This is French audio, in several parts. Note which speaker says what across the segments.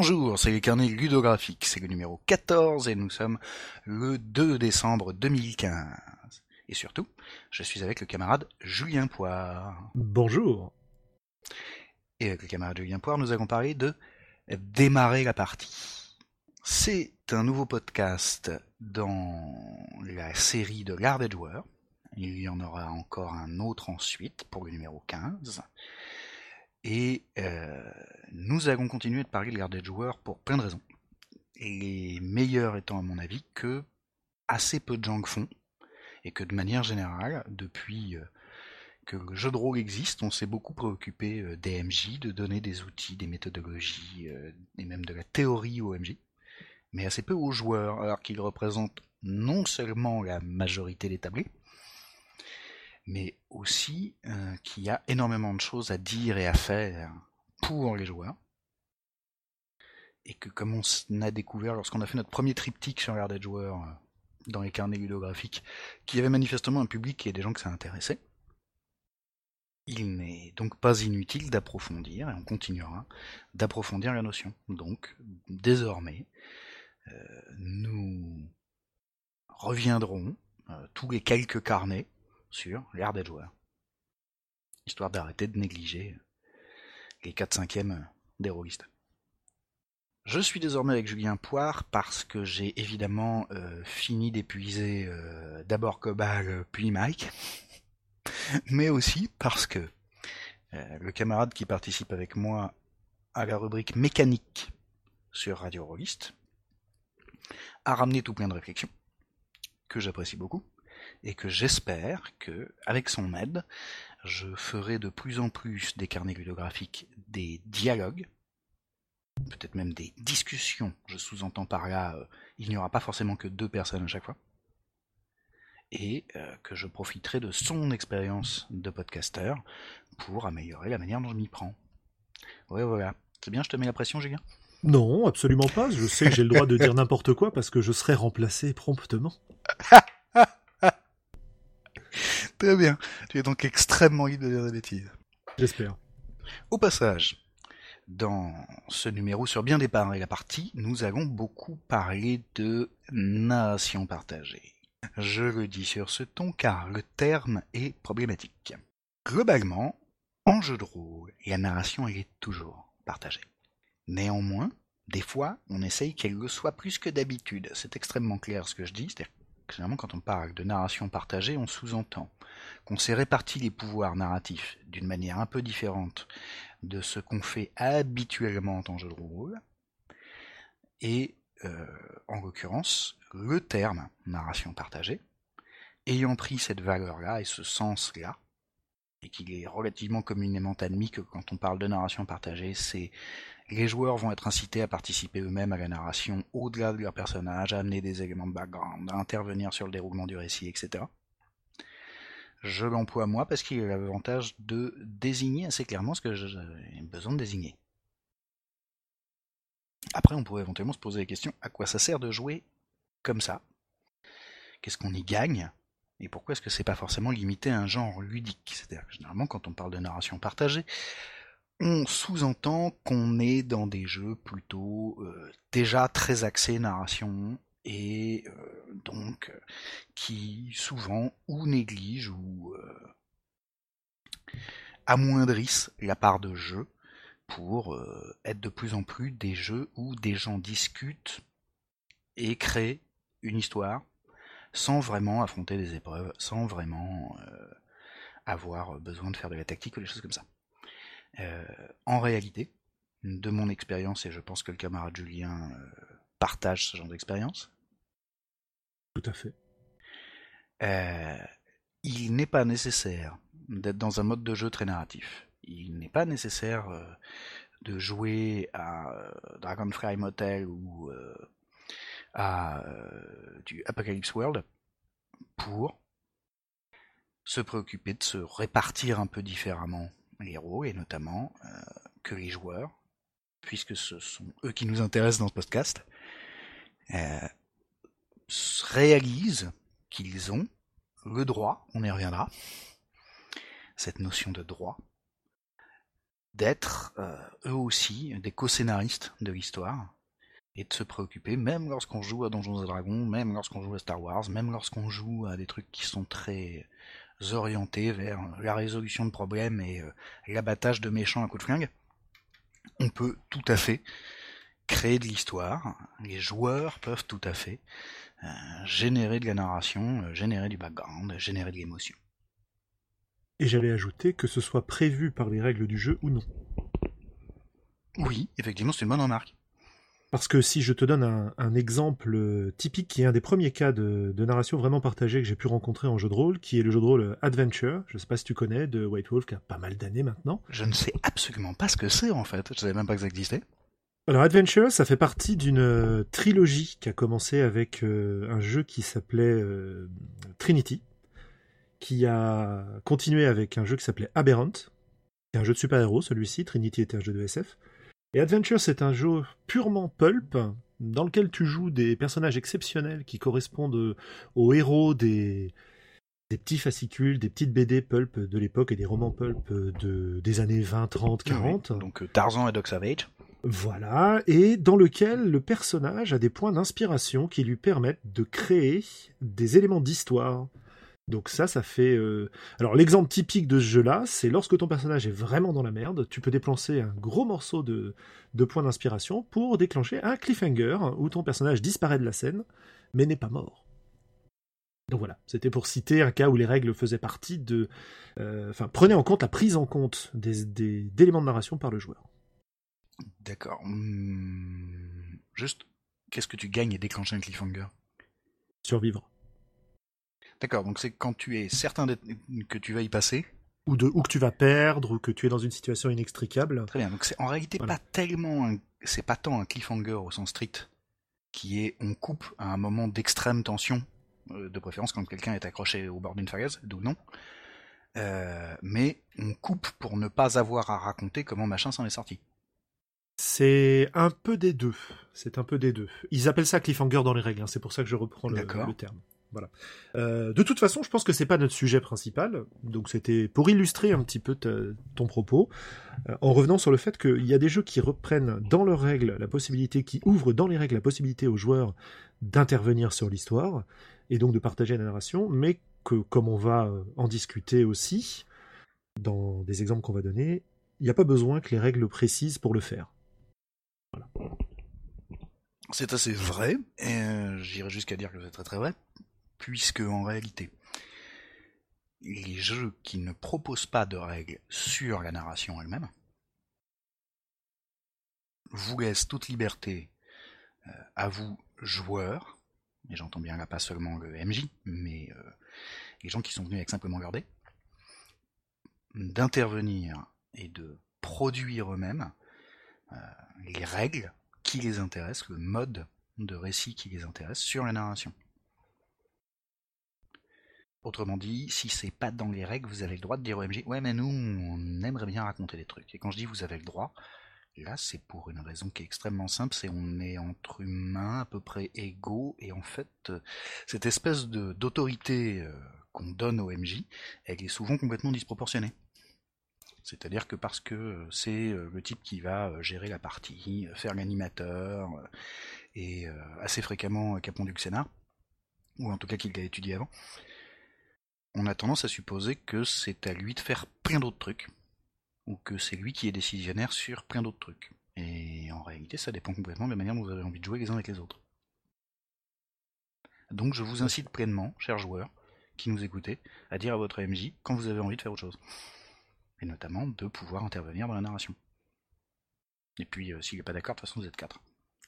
Speaker 1: Bonjour, c'est les carnets ludographiques, c'est le numéro 14 et nous sommes le 2 décembre 2015. Et surtout, je suis avec le camarade Julien Poire.
Speaker 2: Bonjour.
Speaker 1: Et avec le camarade Julien Poire, nous allons parler de démarrer la partie. C'est un nouveau podcast dans la série de l'art des joueurs. Il y en aura encore un autre ensuite pour le numéro 15. Et euh, nous allons continuer de parler de l'art des joueurs pour plein de raisons. Et les meilleurs étant à mon avis que assez peu de gens le font. Et que de manière générale, depuis euh, que le jeu de rôle existe, on s'est beaucoup préoccupé euh, des MJ, de donner des outils, des méthodologies, et même de la théorie aux MJ, mais assez peu aux joueurs, alors qu'ils représentent non seulement la majorité des tablés, mais aussi euh, qu'il y a énormément de choses à dire et à faire pour les joueurs. Et que comme on a découvert lorsqu'on a fait notre premier triptyque sur l'art des joueurs euh, dans les carnets ludographiques, qu'il y avait manifestement un public et des gens que ça intéressait, il n'est donc pas inutile d'approfondir, et on continuera d'approfondir la notion. Donc, désormais, euh, nous reviendrons tous les quelques carnets sur l'art des joueurs. Histoire d'arrêter de négliger les 4 5 des rôlistes. Je suis désormais avec Julien Poire parce que j'ai évidemment euh, fini d'épuiser euh, d'abord Cobal puis Mike, mais aussi parce que euh, le camarade qui participe avec moi à la rubrique mécanique sur Radio Rollist a ramené tout plein de réflexions que j'apprécie beaucoup et que j'espère que, avec son aide, je ferai de plus en plus des carnets ludographiques des dialogues, peut-être même des discussions. Je sous-entends par là, euh, il n'y aura pas forcément que deux personnes à chaque fois. Et euh, que je profiterai de son expérience de podcasteur pour améliorer la manière dont je m'y prends. Ouais, voilà. C'est bien, je te mets la pression, Julien?
Speaker 2: Non, absolument pas. Je sais que j'ai le droit de dire n'importe quoi parce que je serai remplacé promptement.
Speaker 1: Très bien. Tu es donc extrêmement libre de dire des bêtises.
Speaker 2: J'espère.
Speaker 1: Au passage, dans ce numéro sur bien déparer la partie, nous allons beaucoup parler de narration partagée. Je le dis sur ce ton car le terme est problématique. Globalement, en jeu de rôle, la narration elle est toujours partagée. Néanmoins, des fois, on essaye qu'elle le soit plus que d'habitude. C'est extrêmement clair ce que je dis, c'est-à-dire Généralement, quand on parle de narration partagée, on sous-entend qu'on s'est réparti les pouvoirs narratifs d'une manière un peu différente de ce qu'on fait habituellement en jeu de rôle. Et, euh, en l'occurrence, le terme narration partagée, ayant pris cette valeur-là et ce sens-là, et qu'il est relativement communément admis que quand on parle de narration partagée, c'est les joueurs vont être incités à participer eux-mêmes à la narration au-delà de leur personnage, à amener des éléments de background, à intervenir sur le déroulement du récit, etc. Je l'emploie moi parce qu'il a l'avantage de désigner assez clairement ce que j'ai besoin de désigner. Après, on pourrait éventuellement se poser la question à quoi ça sert de jouer comme ça? Qu'est-ce qu'on y gagne? Et pourquoi est-ce que c'est pas forcément limité à un genre ludique? C'est-à-dire que généralement, quand on parle de narration partagée, on sous-entend qu'on est dans des jeux plutôt euh, déjà très axés narration et euh, donc qui souvent ou négligent ou euh, amoindrissent la part de jeu pour être de plus en plus des jeux où des gens discutent et créent une histoire sans vraiment affronter des épreuves, sans vraiment avoir besoin de faire de la tactique ou des choses comme ça. Euh, en réalité, de mon expérience, et je pense que le camarade Julien euh, partage ce genre d'expérience.
Speaker 2: Tout à fait.
Speaker 1: Euh, il n'est pas nécessaire d'être dans un mode de jeu très narratif. Il n'est pas nécessaire de jouer à Dragonfly Motel ou à du Apocalypse World pour se préoccuper de se répartir un peu différemment héros et notamment euh, que les joueurs, puisque ce sont eux qui nous intéressent dans ce podcast, euh, réalisent qu'ils ont le droit, on y reviendra, cette notion de droit, d'être eux aussi des co-scénaristes de l'histoire et de se préoccuper, même lorsqu'on joue à Donjons et Dragons, même lorsqu'on joue à Star Wars, même lorsqu'on joue à des trucs qui sont très orientés vers la résolution de problèmes et l'abattage de méchants à coups de flingue, on peut tout à fait créer de l'histoire, les joueurs peuvent tout à fait euh, générer de la narration, euh, générer du background, générer de l'émotion.
Speaker 2: Et j'allais ajouter que ce soit prévu par les règles du jeu ou non.
Speaker 1: Oui, effectivement, c'est une bonne remarque.
Speaker 2: Parce que si je te donne un, exemple euh, typique, qui est un des premiers cas de, narration vraiment partagé que j'ai pu rencontrer en jeu de rôle, qui est le jeu de rôle Adventure, je ne sais pas si tu connais, de White Wolf, qui a pas mal d'années maintenant.
Speaker 1: Je ne sais absolument pas ce que c'est en fait, je savais même pas que ça existait.
Speaker 2: Alors Adventure, ça fait partie d'une euh, trilogie qui a commencé avec euh, un jeu qui s'appelait Trinity, qui a continué avec un jeu qui s'appelait Aberrant, c'est un jeu de super-héros celui-ci, Trinity était un jeu de SF, et Adventure, c'est un jeu purement pulp, dans lequel tu joues des personnages exceptionnels qui correspondent aux héros des, des petits fascicules, des petites BD pulp de l'époque et des romans pulp de, des années 20, 30, 40.
Speaker 1: donc euh, Tarzan et Dog Savage.
Speaker 2: Voilà, et dans lequel le personnage a des points d'inspiration qui lui permettent de créer des éléments d'histoire. Donc ça, ça fait... Euh, alors l'exemple typique de ce jeu-là, c'est lorsque ton personnage est vraiment dans la merde, tu peux déplacer un gros morceau de, de points d'inspiration pour déclencher un cliffhanger où ton personnage disparaît de la scène, mais n'est pas mort. Donc voilà, c'était pour citer un cas où les règles faisaient partie de... Euh, enfin, prenez en compte la prise en compte des, d'éléments de narration par le joueur.
Speaker 1: D'accord. Hmm, juste, qu'est-ce que tu gagnes à déclencher un cliffhanger?
Speaker 2: Survivre.
Speaker 1: D'accord, donc c'est quand tu es certain que tu vas y passer.
Speaker 2: Ou, de, ou que tu vas perdre, ou que tu es dans une situation inextricable.
Speaker 1: Très bien, donc c'est en réalité pas tellement, c'est pas tant un cliffhanger au sens strict, qui est on coupe à un moment d'extrême tension, euh, de préférence quand quelqu'un est accroché au bord d'une falaise, d'où non. Euh, mais on coupe pour ne pas avoir à raconter comment machin s'en est sorti.
Speaker 2: C'est un peu des deux. C'est un peu des deux. Ils appellent ça cliffhanger dans les règles. Hein. C'est pour ça que je reprends le, le terme. Voilà. Euh, de toute façon, je pense que c'est pas notre sujet principal. Donc c'était pour illustrer un petit peu ton propos, euh, en revenant sur le fait qu'il y a des jeux qui reprennent dans leurs règles la possibilité, qui ouvrent dans les règles la possibilité aux joueurs d'intervenir sur l'histoire et donc de partager la narration, mais que comme on va euh, en discuter aussi dans des exemples qu'on va donner, il n'y a pas besoin que les règles précisent pour le faire.
Speaker 1: C'est assez vrai, et j'irais jusqu'à dire que c'est très très vrai puisque en réalité, les jeux qui ne proposent pas de règles sur la narration elle-même vous laissent toute liberté euh, à vous, joueurs, et j'entends bien là pas seulement le MJ, mais euh, les gens qui sont venus avec simplement leur d'intervenir et de produire eux-mêmes euh, les règles qui les intéressent, le mode de récit qui les intéresse sur la narration. Autrement dit, si c'est pas dans les règles, vous avez le droit de dire au MJ Ouais, mais nous, on aimerait bien raconter des trucs. Et quand je dis vous avez le droit, là, c'est pour une raison qui est extrêmement simple c'est on est entre humains à peu près égaux. Et en fait, euh, cette espèce d'autorité euh, qu'on donne au MJ, elle est souvent complètement disproportionnée. C'est-à-dire que parce que euh, c'est le type qui va gérer la partie, faire l'animateur, et assez fréquemment pondu le scénar, ou en tout cas qu'il l'a étudié avant, on a tendance à supposer que c'est à lui de faire plein d'autres trucs, ou que c'est lui qui est décisionnaire sur plein d'autres trucs. Et en réalité, ça dépend complètement de la manière dont vous avez envie de jouer les uns avec les autres. Donc je vous incite pleinement, chers joueurs, qui nous écoutez, à dire à votre MJ quand vous avez envie de faire autre chose. Et notamment de pouvoir intervenir dans la narration. Et puis, euh, s'il n'est pas d'accord, de toute façon, vous êtes quatre,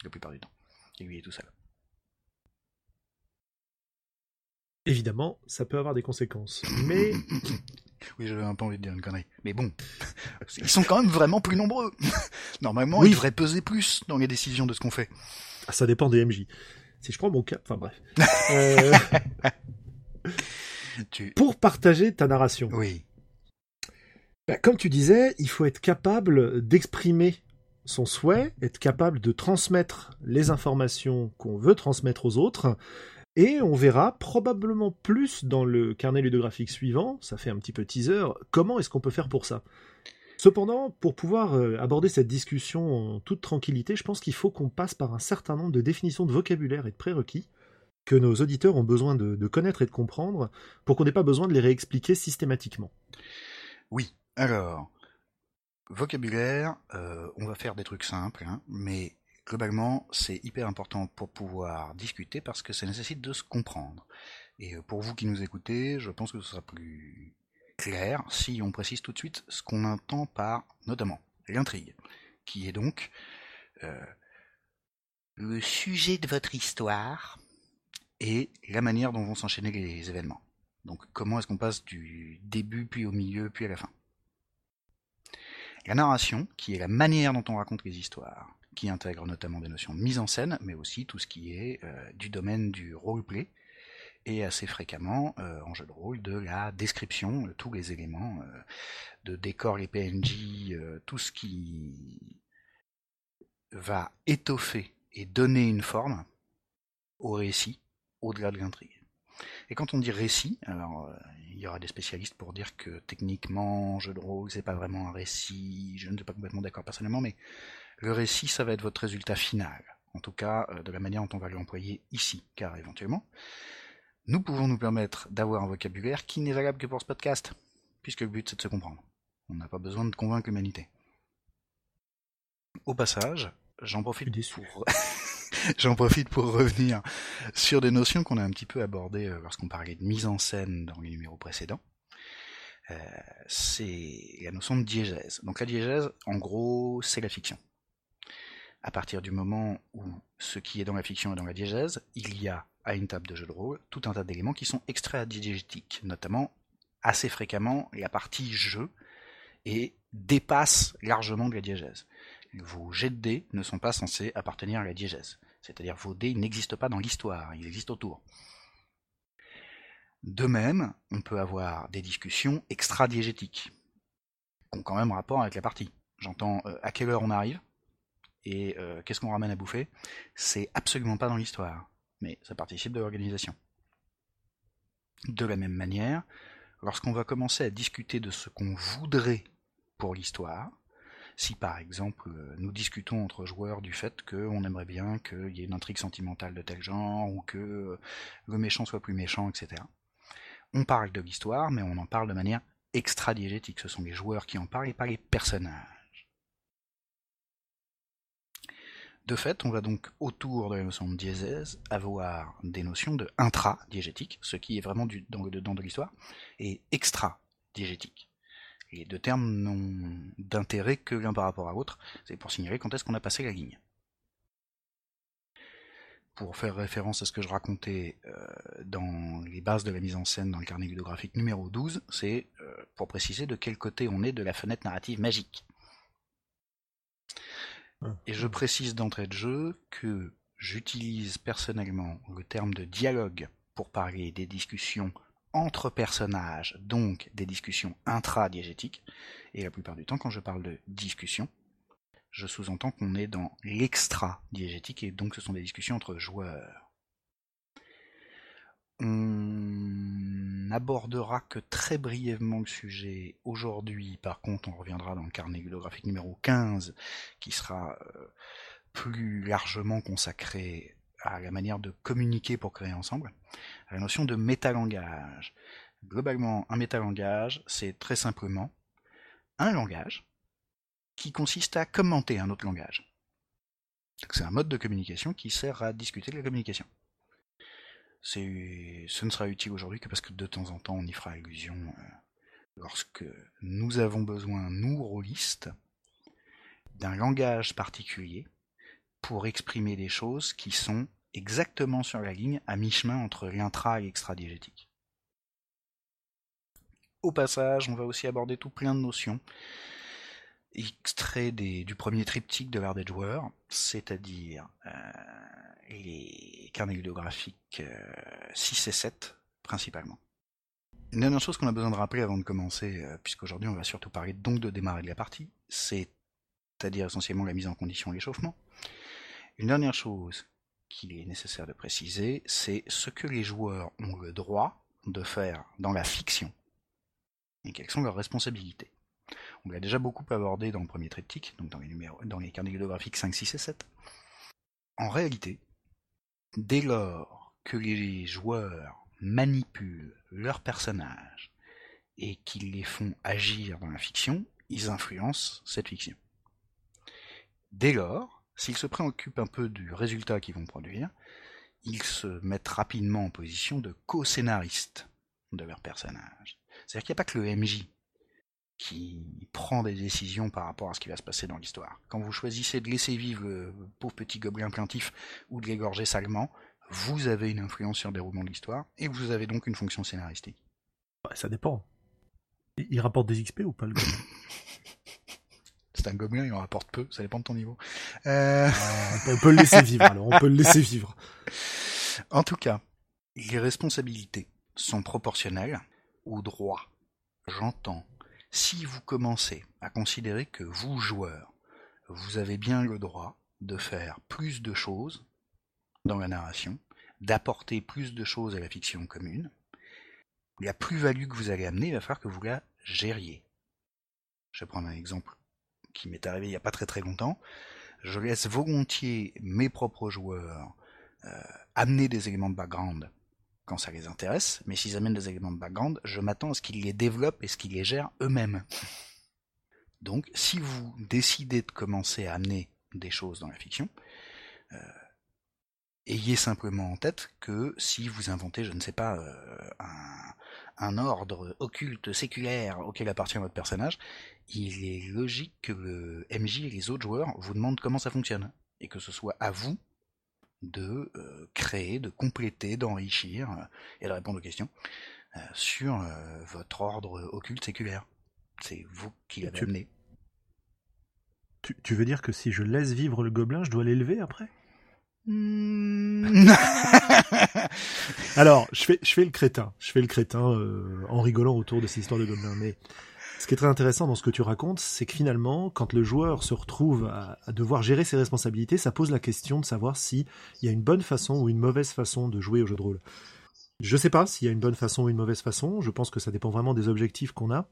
Speaker 1: la plupart du temps. Et lui est tout seul.
Speaker 2: Évidemment, ça peut avoir des conséquences. Mais.
Speaker 1: Oui, j'avais un peu envie de dire une connerie. Mais bon, ils sont quand même vraiment plus nombreux. Normalement, ils devraient peser plus dans les décisions de ce qu'on fait.
Speaker 2: Ah, ça dépend des MJ. Si je prends mon cas, enfin bref. Euh, pour partager ta narration.
Speaker 1: Oui.
Speaker 2: Bah, comme tu disais, il faut être capable d'exprimer son souhait, être capable de transmettre les informations qu'on veut transmettre aux autres, et on verra probablement plus dans le carnet ludographique suivant, ça fait un petit peu teaser, comment est-ce qu'on peut faire pour ça. Cependant, pour pouvoir euh, aborder cette discussion en toute tranquillité, je pense qu'il faut qu'on passe par un certain nombre de définitions de vocabulaire et de prérequis que nos auditeurs ont besoin de, connaître et de comprendre pour qu'on n'ait pas besoin de les réexpliquer systématiquement.
Speaker 1: Oui, alors, vocabulaire, euh, on va faire des trucs simples, hein, mais globalement, c'est hyper important pour pouvoir discuter parce que ça nécessite de se comprendre. Et euh, pour vous qui nous écoutez, je pense que ce sera plus clair si on précise tout de suite ce qu'on entend par, notamment, l'intrigue, qui est donc euh, le sujet de votre histoire et la manière dont vont s'enchaîner les événements. Donc comment est-ce qu'on passe du début puis au milieu puis à la fin? La narration, qui est la manière dont on raconte les histoires, qui intègre notamment des notions de mise en scène, mais aussi tout ce qui est euh, du domaine du roleplay, et assez fréquemment euh, en jeu de rôle de la description, de tous les éléments euh, de décor, les PNJ, euh, tout ce qui va étoffer et donner une forme au récit au-delà de l'intrigue. Et quand on dit récit, alors il y aura des spécialistes pour dire que techniquement, jeu de rôle, c'est pas vraiment un récit, je ne suis pas complètement d'accord personnellement, mais le récit, ça va être votre résultat final. En tout cas, de la manière dont on va l'employer ici, car éventuellement, nous pouvons nous permettre d'avoir un vocabulaire qui n'est valable que pour ce podcast, puisque le but c'est de se comprendre. On n'a pas besoin de convaincre l'humanité. Au passage, j'en profite pour... j'en profite pour revenir sur des notions qu'on a un petit peu abordées euh, lorsqu'on parlait de mise en scène dans les numéros précédents. Euh, c'est la notion de diégèse. Donc la diégèse, en gros, c'est la fiction. À partir du moment où ce qui est dans la fiction est dans la diégèse, il y a à une table de jeu de rôle tout un tas d'éléments qui sont extra-diégétiques, notamment assez fréquemment la partie jeu et dépasse largement la diégèse. Vos jets de dés ne sont pas censés appartenir à la diégèse. C'est-à-dire vos dés n'existent pas dans l'histoire, ils existent autour. De même, on peut avoir des discussions extra-diégétiques, qui ont quand même rapport avec la partie. J'entends euh, à quelle heure on arrive, et euh, qu'est-ce qu'on ramène à bouffer? C'est absolument pas dans l'histoire mais ça participe de l'organisation. De la même manière, lorsqu'on va commencer à discuter de ce qu'on voudrait pour l'histoire, si par exemple euh, nous discutons entre joueurs du fait qu'on aimerait bien qu'il y ait une intrigue sentimentale de tel genre, ou que euh, le méchant soit plus méchant, etc. On parle de l'histoire, mais on en parle de manière extra-diégétique. Ce sont les joueurs qui en parlent et pas les personnages. De fait, on va donc autour de la notion de diésèse avoir des notions de intra-diégétique, ce qui est vraiment du, dans dedans de l'histoire, et extra-diégétique. Les deux termes n'ont d'intérêt que l'un par rapport à l'autre, c'est pour signaler quand est-ce qu'on a passé la ligne. Pour faire référence à ce que je racontais euh, dans les bases de la mise en scène dans le carnet ludographique numéro 12, c'est euh, pour préciser de quel côté on est de la fenêtre narrative magique. Et je précise d'entrée de jeu que j'utilise personnellement le terme de dialogue pour parler des discussions entre personnages, donc des discussions intra-diégétiques. Et la plupart du temps, quand je parle de discussion, je sous-entends qu'on est dans l'extra-diégétique et donc ce sont des discussions entre joueurs. On n'abordera que très brièvement le sujet aujourd'hui. Par contre, on reviendra dans le carnet ludographique numéro 15, qui sera euh, plus largement consacré à la manière de communiquer pour créer ensemble, à la notion de métalangage. Globalement, un métalangage, c'est très simplement un langage qui consiste à commenter un autre langage. C'est un mode de communication qui sert à discuter de la communication ce ne sera utile aujourd'hui que parce que de temps en temps on y fera allusion euh, lorsque nous avons besoin, nous, rôlistes, d'un langage particulier pour exprimer des choses qui sont exactement sur la ligne à mi-chemin entre l'intra et l'extra-diégétique. Au passage, on va aussi aborder tout plein de notions extraits du premier triptyque de l'art des joueurs, c'est-à-dire euh, les carnets ludographiques 6 euh, et 7 principalement. Une dernière chose qu'on a besoin de rappeler avant de commencer, euh, puisqu'aujourd'hui on va surtout parler donc de démarrer de la partie, c'est-à-dire essentiellement la mise en condition et l'échauffement. Une dernière chose qu'il est nécessaire de préciser, c'est ce que les joueurs ont le droit de faire dans la fiction et quelles sont leurs responsabilités. On l'a déjà beaucoup abordé dans le premier triptyque, donc dans les, numéros, dans les carnets ludographiques 5, 6 et 7. En réalité, dès lors que les joueurs manipulent leurs personnages et qu'ils les font agir dans la fiction, ils influencent cette fiction. Dès lors, s'ils se préoccupent un peu du résultat qu'ils vont produire, ils se mettent rapidement en position de co-scénaristes de leur personnage. C'est-à-dire qu'il n'y a pas que le MJ qui prend des décisions par rapport à ce qui va se passer dans l'histoire. Quand vous choisissez de laisser vivre le pauvre petit gobelin plaintif ou de l'égorger salement, vous avez une influence sur le déroulement de l'histoire et vous avez donc une fonction scénaristique.
Speaker 2: ça dépend. Il rapporte des XP ou pas le gobelin?
Speaker 1: C'est un gobelin, il en rapporte peu, ça dépend de ton niveau. Euh,
Speaker 2: on peut le laisser vivre alors, on peut le laisser vivre.
Speaker 1: En tout cas, les responsabilités sont proportionnelles aux droits. J'entends. Si vous commencez à considérer que vous, joueurs, vous avez bien le droit de faire plus de choses dans la narration, d'apporter plus de choses à la fiction commune, la plus-value que vous allez amener, il va falloir que vous la gériez. Je vais prendre un exemple qui m'est arrivé il n'y a pas très très longtemps. Je laisse volontiers mes propres joueurs euh, amener des éléments de background quand ça les intéresse, mais s'ils amènent des éléments de background, je m'attends à ce qu'ils les développent et ce qu'ils les gèrent eux-mêmes. Donc, si vous décidez de commencer à amener des choses dans la fiction, euh, ayez simplement en tête que si vous inventez, je ne sais pas, euh, un, un, ordre occulte séculaire auquel appartient votre personnage, il est logique que le MJ et les autres joueurs vous demandent comment ça fonctionne, et que ce soit à vous de euh, créer, de compléter, d'enrichir euh, et de répondre aux questions euh, sur votre ordre occulte séculaire. C'est vous qui l'avez amené.
Speaker 2: Tu, veux dire que si je laisse vivre le gobelin, je dois l'élever après? Hmm. Alors, je fais, je fais le crétin. Je fais le crétin en rigolant autour de cette histoire de gobelin. Mais ce qui est très intéressant dans ce que tu racontes, c'est que finalement, quand le joueur se retrouve à, devoir gérer ses responsabilités, ça pose la question de savoir s'il y a une bonne façon ou une mauvaise façon de jouer au jeu de rôle. Je sais pas s'il y a une bonne façon ou une mauvaise façon, je pense que ça dépend vraiment des objectifs qu'on a.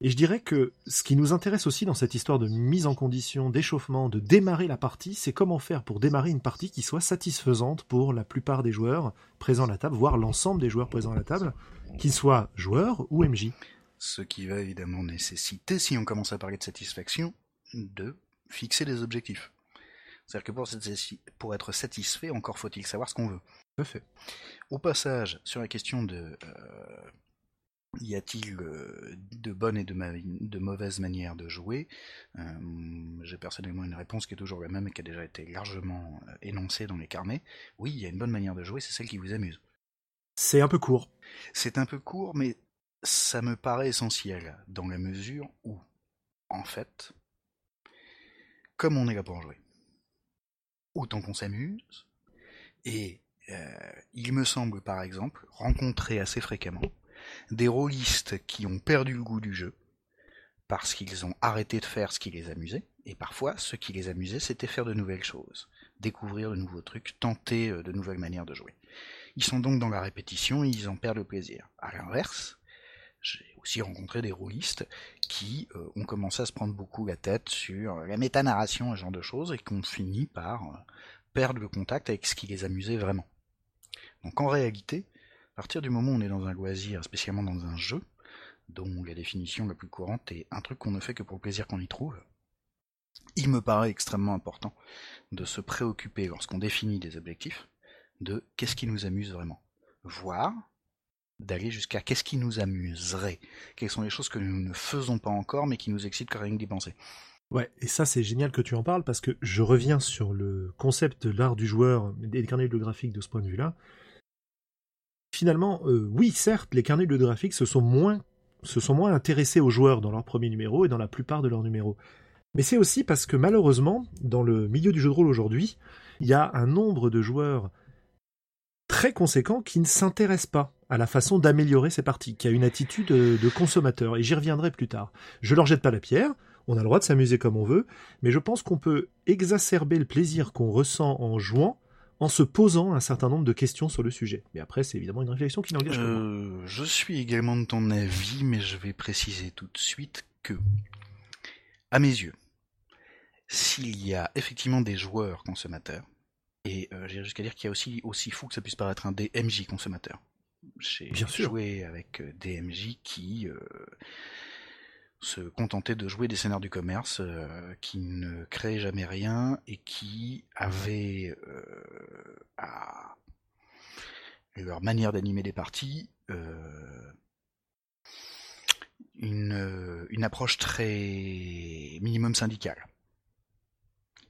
Speaker 2: Et je dirais que ce qui nous intéresse aussi dans cette histoire de mise en condition, d'échauffement, de démarrer la partie, c'est comment faire pour démarrer une partie qui soit satisfaisante pour la plupart des joueurs présents à la table, voire l'ensemble des joueurs présents à la table, qu'ils soient joueurs ou MJ
Speaker 1: ce qui va évidemment nécessiter, si on commence à parler de satisfaction, de fixer des objectifs. C'est-à-dire que pour, être satisfait, encore faut-il savoir ce qu'on veut. Au passage, sur la question de euh, y a-t-il euh, de bonnes et de, mauvaises manières de jouer euh, J'ai personnellement une réponse qui est toujours la même et qui a déjà été largement énoncée dans les carnets. Oui, il y a une bonne manière de jouer, c'est celle qui vous amuse.
Speaker 2: C'est un peu court.
Speaker 1: C'est un peu court, mais ça me paraît essentiel dans la mesure où, en fait, comme on est là pour jouer, autant qu'on s'amuse, et euh, il me semble par exemple rencontrer assez fréquemment des rôlistes qui ont perdu le goût du jeu parce qu'ils ont arrêté de faire ce qui les amusait, et parfois ce qui les amusait c'était faire de nouvelles choses, découvrir de nouveaux trucs, tenter euh, de nouvelles manières de jouer. Ils sont donc dans la répétition et ils en perdent le plaisir. À l'inverse, j'ai aussi rencontré des rôlistes qui euh, ont commencé à se prendre beaucoup la tête sur la métanarration, ce genre de choses, et qui ont fini par euh, perdre le contact avec ce qui les amusait vraiment. Donc en réalité, à partir du moment où on est dans un loisir, spécialement dans un jeu, dont la définition la plus courante est un truc qu'on ne fait que pour le plaisir qu'on y trouve, il me paraît extrêmement important de se préoccuper lorsqu'on définit des objectifs de qu'est-ce qui nous amuse vraiment. Voir d'aller jusqu'à qu'est-ce qui nous amuserait, quelles sont les choses que nous ne faisons pas encore mais qui nous excitent quand rien d'y penser.
Speaker 2: Ouais, et ça c'est génial que tu en parles parce que je reviens sur le concept de l'art du joueur et des carnets graphiques de ce point de vue-là. Finalement, euh, oui, certes, les carnets graphiques se sont moins se sont moins intéressés aux joueurs dans leur premier numéro et dans la plupart de leurs numéros. Mais c'est aussi parce que malheureusement, dans le milieu du jeu de rôle aujourd'hui, il y a un nombre de joueurs très conséquent qui ne s'intéresse pas à la façon d'améliorer ses parties, qui a une attitude de consommateur, et j'y reviendrai plus tard. Je leur jette pas la pierre, on a le droit de s'amuser comme on veut, mais je pense qu'on peut exacerber le plaisir qu'on ressent en jouant en se posant un certain nombre de questions sur le sujet. Mais après, c'est évidemment une réflexion qui n'engage que.
Speaker 1: Euh, je suis également de ton avis, mais je vais préciser tout de suite que, à mes yeux, s'il y a effectivement des joueurs consommateurs, et euh, j'irai jusqu'à dire qu'il y a aussi, aussi fou que ça puisse paraître un DMJ consommateur. J'ai joué avec euh, des MJ qui euh, se contentaient de jouer des scénarios du commerce, qui ne créaient jamais rien et qui avaient à leur manière d'animer des parties une, une approche très minimum syndicale.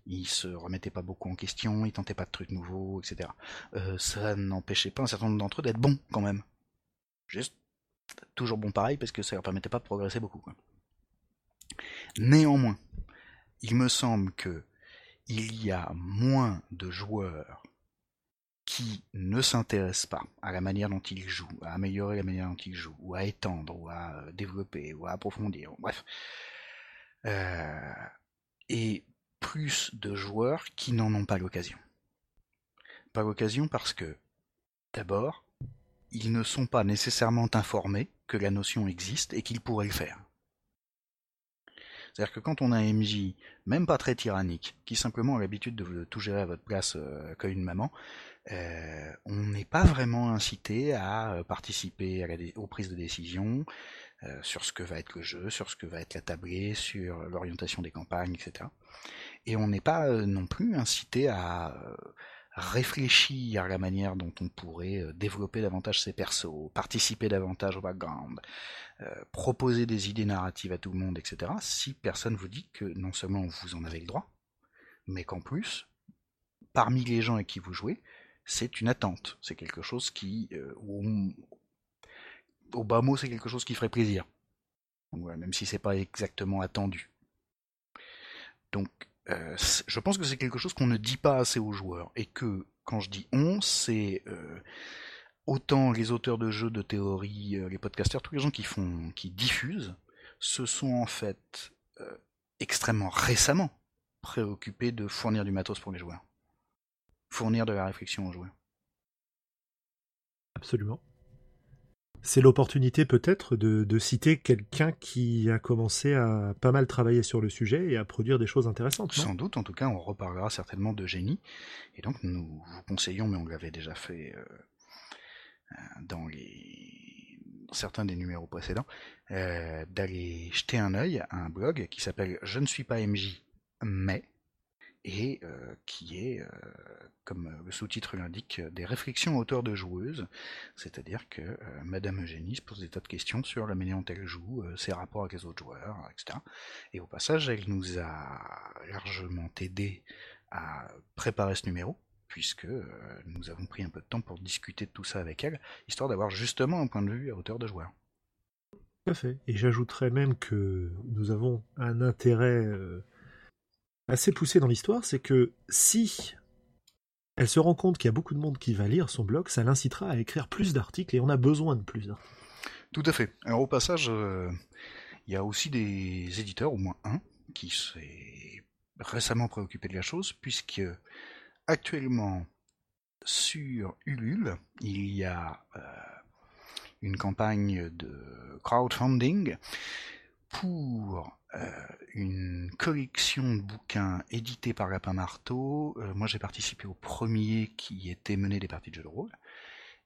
Speaker 1: Ils se remettaient pas beaucoup en question, ils tentaient pas de trucs nouveaux, etc. Euh, ça n'empêchait pas un certain nombre d'entre eux d'être bons quand même. Juste toujours bon pareil parce que ça leur permettait pas de progresser beaucoup. Néanmoins, il me semble que il y a moins de joueurs qui ne s'intéressent pas à la manière dont ils jouent, à améliorer la manière dont ils jouent, ou à étendre, ou à développer, ou à approfondir, bref. Euh, et plus de joueurs qui n'en ont pas l'occasion. Pas l'occasion parce que, d'abord, ils ne sont pas nécessairement informés que la notion existe et qu'ils pourraient le faire. C'est-à-dire que quand on a un MJ, même pas très tyrannique, qui simplement a l'habitude de tout gérer à votre place euh, comme une maman, euh, on n'est pas vraiment incité à euh, participer aux prises de décision, euh, sur ce que va être le jeu, sur ce que va être la tablée, sur l'orientation des campagnes, etc. Et on n'est pas euh, non plus incité à euh, réfléchir à la manière dont on pourrait développer davantage ses persos, participer davantage au background, proposer des idées narratives à tout le monde, etc. Si personne vous dit que non seulement vous en avez le droit, mais qu'en plus, parmi les gens avec qui vous jouez, c'est une attente. C'est quelque chose qui, au bas mot, c'est quelque chose qui ferait plaisir. même si c'est pas exactement attendu. Donc, euh, je pense que c'est quelque chose qu'on ne dit pas assez aux joueurs. Et que, quand je dis on, c'est euh, autant les auteurs de jeux, de théorie, euh, les podcasters, tous les gens qui font, qui diffusent, se sont en fait extrêmement récemment préoccupés de fournir du matos pour les joueurs. Fournir de la réflexion aux joueurs.
Speaker 2: Absolument. C'est l'opportunité peut-être de, citer quelqu'un qui a commencé à pas mal travailler sur le sujet et à produire des choses intéressantes.
Speaker 1: Sans doute, en tout cas, on reparlera certainement de génie. Et donc, nous vous conseillons, mais on l'avait déjà fait euh, euh, dans certains des numéros précédents, euh, d'aller jeter un œil à un blog qui s'appelle Je ne suis pas MJ, mais et euh, qui est, euh, comme le sous-titre l'indique, des réflexions auteurs de joueuses, c'est-à-dire que euh, Madame Eugénie se pose des tas de questions sur la manière dont elle joue, ses rapports avec les autres joueurs, etc. Et au passage, elle nous a largement aidé à préparer ce numéro, puisque nous avons pris un peu de temps pour discuter de tout ça avec elle, histoire d'avoir justement un point de vue à hauteur de joueur.
Speaker 2: Tout à fait. Et j'ajouterais même que nous avons un intérêt assez poussé dans l'histoire, c'est que si elle se rend compte qu'il y a beaucoup de monde qui va lire son blog, ça l'incitera à écrire plus d'articles et on a besoin de plus d'articles.
Speaker 1: Tout à fait. Alors au passage, euh, il y a aussi des éditeurs, au moins un, qui s'est récemment préoccupé de la chose, puisque actuellement sur Ulule, il y a euh, une campagne de crowdfunding pour euh, une collection de bouquins édités par Lapin Marteau. Euh, moi, j'ai participé au premier qui était mené des parties de jeux de rôle.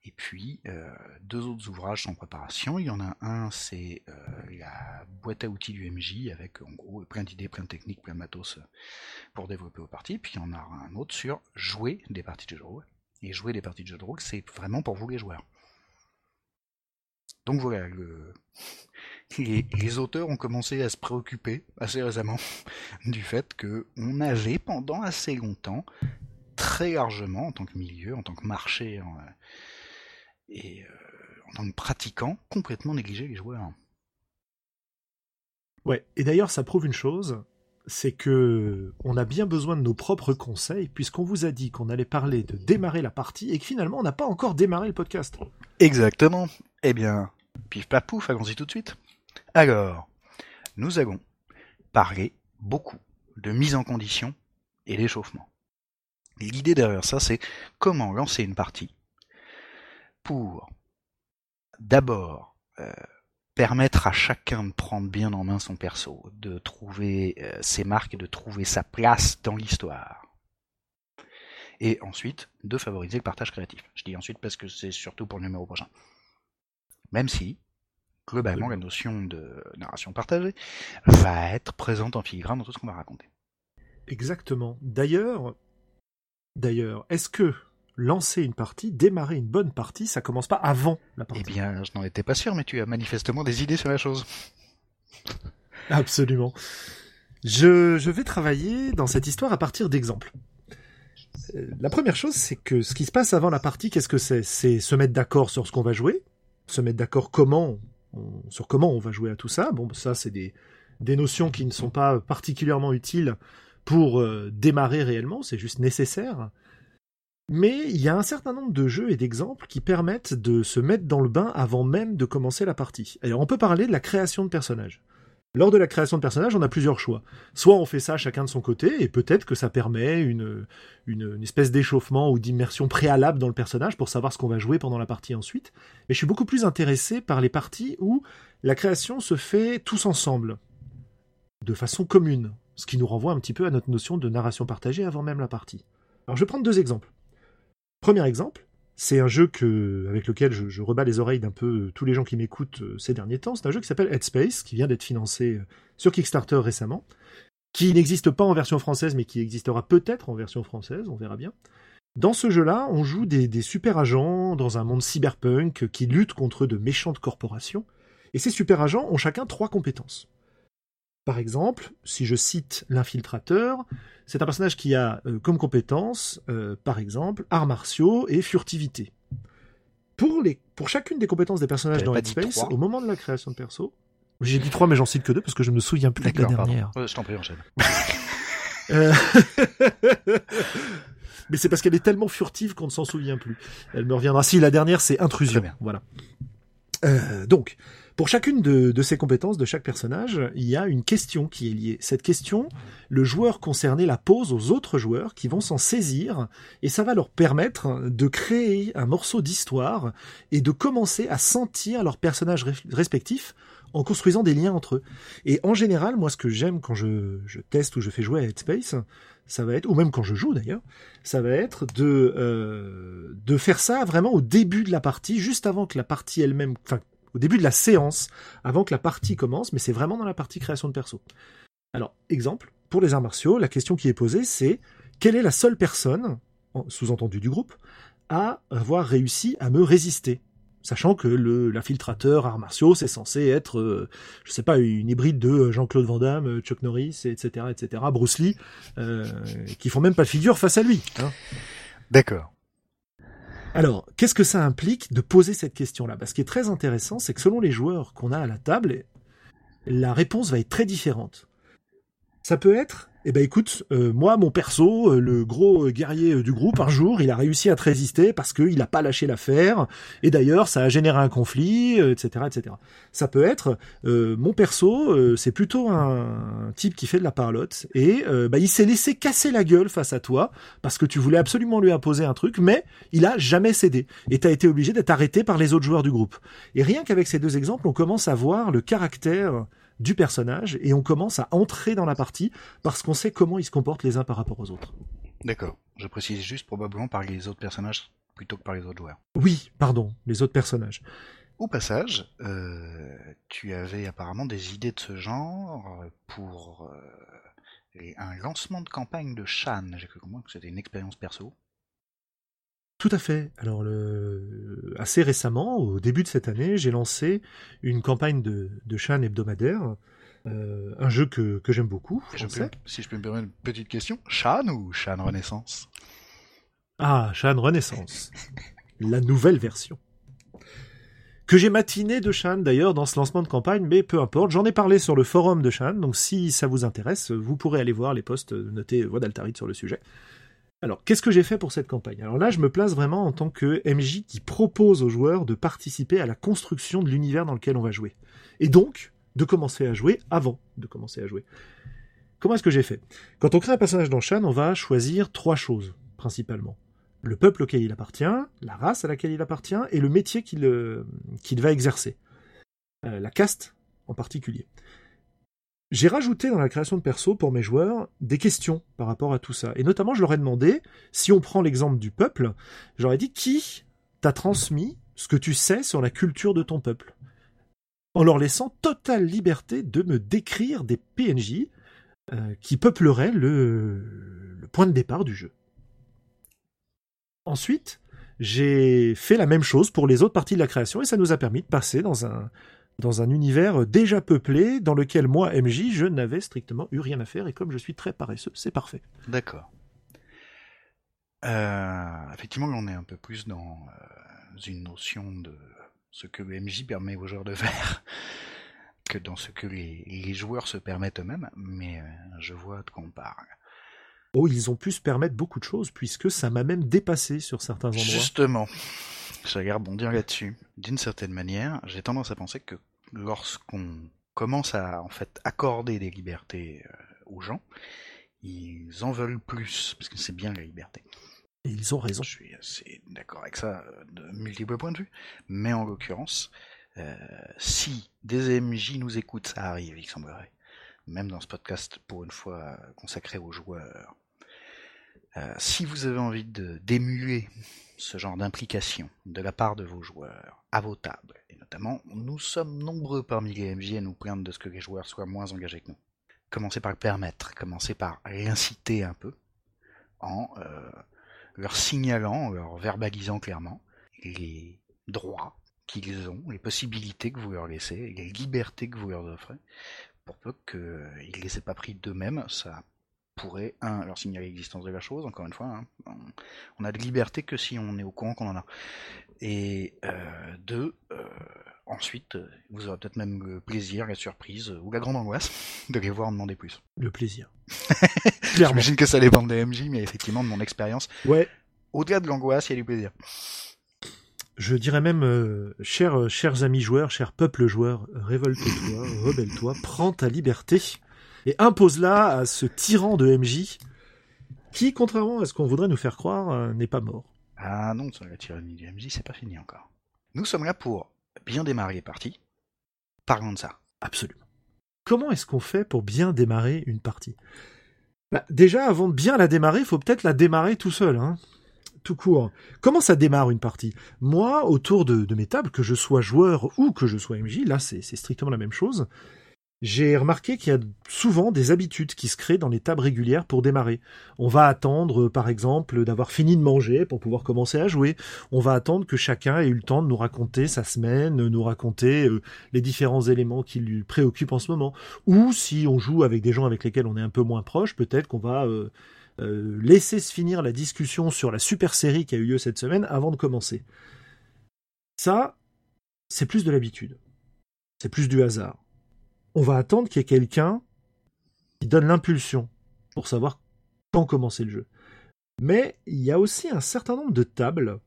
Speaker 1: Et puis, euh, deux autres ouvrages sont en préparation. Il y en a un, c'est la boîte à outils du MJ, avec en gros plein d'idées, plein de techniques, plein de matos pour développer aux parties. Puis il y en a un autre sur jouer des parties de jeux de rôle. Et jouer des parties de jeux de rôle, c'est vraiment pour vous les joueurs. Donc voilà, le, les, auteurs ont commencé à se préoccuper assez récemment du fait que on avait pendant assez longtemps, très largement en tant que milieu, en tant que marché euh, et euh, en tant que pratiquant, complètement négligé les joueurs.
Speaker 2: Ouais, et d'ailleurs ça prouve une chose, c'est que on a bien besoin de nos propres conseils puisqu'on vous a dit qu'on allait parler de démarrer la partie et que finalement on n'a pas encore démarré le podcast.
Speaker 1: Exactement. Eh bien, pif paf pouf, allons-y tout de suite. Alors, nous allons parler beaucoup de mise en condition et d'échauffement. L'idée derrière ça, c'est comment lancer une partie pour d'abord euh, permettre à chacun de prendre bien en main son perso, de trouver euh, ses marques et de trouver sa place dans l'histoire. Et ensuite, de favoriser le partage créatif. Je dis ensuite parce que c'est surtout pour le numéro prochain. Même si, globalement, la notion de narration partagée va être présente en filigrane dans tout ce qu'on va raconter.
Speaker 2: Exactement. D'ailleurs, d'ailleurs, est-ce que lancer une partie, démarrer une bonne partie, ça commence pas avant la partie?
Speaker 1: Eh bien, je n'en étais pas sûr, mais tu as manifestement des idées sur la chose.
Speaker 2: Absolument. Je, je vais travailler dans cette histoire à partir d'exemples. Euh, la première chose, c'est que ce qui se passe avant la partie, qu'est-ce que c'est? C'est se mettre d'accord sur ce qu'on va jouer, se mettre d'accord comment, sur comment on va jouer à tout ça. Bon, ça, c'est des, notions qui ne sont pas particulièrement utiles pour euh, démarrer réellement, c'est juste nécessaire. Mais il y a un certain nombre de jeux et d'exemples qui permettent de se mettre dans le bain avant même de commencer la partie. Alors on peut parler de la création de personnages. Lors de la création de personnages, on a plusieurs choix. Soit on fait ça chacun de son côté, et peut-être que ça permet une, une, espèce d'échauffement ou d'immersion préalable dans le personnage pour savoir ce qu'on va jouer pendant la partie ensuite. Mais je suis beaucoup plus intéressé par les parties où la création se fait tous ensemble, de façon commune, ce qui nous renvoie un petit peu à notre notion de narration partagée avant même la partie. Alors je vais prendre deux exemples. Premier exemple, c'est un jeu avec lequel je, rebats les oreilles d'un peu tous les gens qui m'écoutent euh, ces derniers temps. C'est un jeu qui s'appelle Headspace, qui vient d'être financé euh, sur Kickstarter récemment, qui n'existe pas en version française, mais qui existera peut-être en version française, on verra bien. Dans ce jeu-là, on joue des, des, super agents dans un monde cyberpunk qui luttent contre de méchantes corporations, et ces super agents ont chacun trois compétences. Par exemple, si je cite l'infiltrateur, c'est un personnage qui a euh, comme compétence, euh, par exemple, arts martiaux et furtivité. Pour, les, pour chacune des compétences des personnages dans Headspace, au moment de la création de perso, j'ai dit trois, mais j'en cite que deux parce que je me souviens plus de la dernière.
Speaker 1: je t'en prie, enchaîne.
Speaker 2: Euh, mais c'est parce qu'elle est tellement furtive qu'on ne s'en souvient plus. Elle me reviendra. Si la dernière, c'est intrusion. Voilà. donc, pour chacune de, ces compétences de chaque personnage, il y a une question qui est liée. Cette question, le joueur concerné la pose aux autres joueurs qui vont s'en saisir et ça va leur permettre de créer un morceau d'histoire et de commencer à sentir leurs personnages respectifs en construisant des liens entre eux. Et en général, moi, ce que j'aime quand je, teste ou je fais jouer à Headspace, ça va être, ou même quand je joue d'ailleurs, ça va être de euh, faire ça vraiment au début de la partie, juste avant que la partie elle-même, au début de la séance, avant que la partie commence, mais c'est vraiment dans la partie création de perso. Alors, exemple, pour les arts martiaux, la question qui est posée, c'est quelle est la seule personne, sous-entendu du groupe, à avoir réussi à me résister? Sachant que l'infiltrateur arts martiaux, c'est censé être, euh, je sais pas, une hybride de Jean-Claude Van Damme, Chuck Norris, etc., etc., Bruce Lee, euh, qui font même pas figure face à lui. Hein.
Speaker 1: D'accord.
Speaker 2: Alors, qu'est-ce que ça implique de poser cette question-là? Ce qui est très intéressant, c'est que selon les joueurs qu'on a à la table, la réponse va être très différente. Ça peut être eh ben écoute, euh, moi mon perso, euh, le gros guerrier euh, du groupe, un jour il a réussi à te résister parce qu'il n'a pas lâché l'affaire, et d'ailleurs ça a généré un conflit, etc., etc. Ça peut être mon perso, c'est plutôt un, type qui fait de la parlotte et bah, il s'est laissé casser la gueule face à toi parce que tu voulais absolument lui imposer un truc, mais il a jamais cédé et t'as été obligé d'être arrêté par les autres joueurs du groupe. Et rien qu'avec ces deux exemples, on commence à voir le caractère du personnage et on commence à entrer dans la partie parce qu'on sait comment ils se comportent les uns par rapport aux autres.
Speaker 1: D'accord. Je précise juste probablement par les autres personnages plutôt que par les autres joueurs.
Speaker 2: Oui, pardon, les autres personnages.
Speaker 1: Au passage, euh, tu avais apparemment des idées de ce genre pour euh, un lancement de campagne de Shan. J'ai cru comprendre que c'était une expérience perso.
Speaker 2: Tout à fait. Alors, le... assez récemment, au début de cette année, j'ai lancé une campagne de, de hebdomadaire, euh, un jeu que, que j'aime beaucoup.
Speaker 1: si je peux me permettre une petite question, Shan ou Shan Renaissance?
Speaker 2: Ah, Shan Renaissance, la nouvelle version. Que j'ai matiné de Shan d'ailleurs dans ce lancement de campagne, mais peu importe, j'en ai parlé sur le forum de Shan, donc si ça vous intéresse, vous pourrez aller voir les posts notés Voix d'Altarit sur le sujet. Alors, qu'est-ce que j'ai fait pour cette campagne? Alors là, je me place vraiment en tant que MJ qui propose aux joueurs de participer à la construction de l'univers dans lequel on va jouer. Et donc, de commencer à jouer avant de commencer à jouer. Comment est-ce que j'ai fait? Quand on crée un personnage dans Shan, on va choisir trois choses, principalement. Le peuple auquel il appartient, la race à laquelle il appartient, et le métier qu'il euh, va exercer. la caste en particulier. J'ai rajouté dans la création de perso pour mes joueurs des questions par rapport à tout ça. Et notamment, je leur ai demandé, si on prend l'exemple du peuple, j'aurais dit qui t'a transmis ce que tu sais sur la culture de ton peuple? En leur laissant totale liberté de me décrire des PNJ euh, qui peupleraient le, le point de départ du jeu. Ensuite, j'ai fait la même chose pour les autres parties de la création et ça nous a permis de passer dans un, dans un univers déjà peuplé dans lequel moi, MJ, je n'avais strictement eu rien à faire et comme je suis très paresseux, c'est parfait.
Speaker 1: D'accord. Euh, effectivement, on est un peu plus dans euh, une notion de ce que le MJ permet aux joueurs de faire que dans ce que les, joueurs se permettent eux-mêmes, mais euh, je vois de quoi on parle.
Speaker 2: Oh, ils ont pu se permettre beaucoup de choses, puisque ça m'a même dépassé sur certains endroits.
Speaker 1: Justement, je rebondir là-dessus. D'une certaine manière, j'ai tendance à penser que lorsqu'on commence à en fait accorder des libertés euh, aux gens, ils en veulent plus, parce que c'est bien la liberté.
Speaker 2: Et ils ont raison.
Speaker 1: Je suis assez d'accord avec ça euh, de multiples points de vue. Mais en l'occurrence, euh, si des MJ nous écoutent, ça arrive, il semblerait. Même dans ce podcast, pour une fois consacré aux joueurs. si vous avez envie de d'émuler ce genre d'implication de la part de vos joueurs à vos tables, et notamment, nous sommes nombreux parmi les MJ à nous plaindre de ce que les joueurs soient moins engagés que nous. Commencez par le permettre, commencez par l'inciter un peu, en euh, leur signalant, en leur verbalisant clairement les droits qu'ils ont, les possibilités que vous leur laissez, les libertés que vous leur offrez, pour peu qu'ils ne les aient pas pris d'eux-mêmes, ça pourrait, un, leur signaler l'existence de la chose, encore une fois, hein. on, a de liberté que si on est au courant qu'on en a. Et euh, deux, euh, ensuite, vous aurez peut-être même le plaisir, la surprise ou la grande angoisse de les voir en demander plus.
Speaker 2: Le plaisir.
Speaker 1: J'imagine que ça dépend des MJ, mais effectivement, de mon expérience,
Speaker 2: ouais.
Speaker 1: au-delà de l'angoisse, il y a du plaisir.
Speaker 2: Je dirais même, euh, chers, chers amis joueurs, chers peuples joueurs, révolte-toi, rebelle-toi, prends ta liberté et impose-la à ce tyran de MJ qui, contrairement à ce qu'on voudrait nous faire croire, euh, n'est pas mort.
Speaker 1: Ah non, la tyrannie du MJ, c'est pas fini encore. Nous sommes là pour bien démarrer les parties. Parlons de ça.
Speaker 2: Absolument. Comment est-ce qu'on fait pour bien démarrer une partie? Bah, Déjà, avant de bien la démarrer, il faut peut-être la démarrer tout seul. Hein tout court. Comment ça démarre une partie? Moi, autour de, de, mes tables, que je sois joueur ou que je sois MJ, là c'est strictement la même chose, j'ai remarqué qu'il y a souvent des habitudes qui se créent dans les tables régulières pour démarrer. On va attendre, par exemple, d'avoir fini de manger pour pouvoir commencer à jouer. On va attendre que chacun ait eu le temps de nous raconter sa semaine, nous raconter euh, les différents éléments qui lui préoccupent en ce moment. Ou si on joue avec des gens avec lesquels on est un peu moins proche, peut-être qu'on va euh, euh, laisser se finir la discussion sur la super série qui a eu lieu cette semaine avant de commencer. Ça, c'est plus de l'habitude. C'est plus du hasard on va attendre qu'il y ait quelqu'un qui donne l'impulsion pour savoir quand commencer le jeu. Mais il y a aussi un certain nombre de tables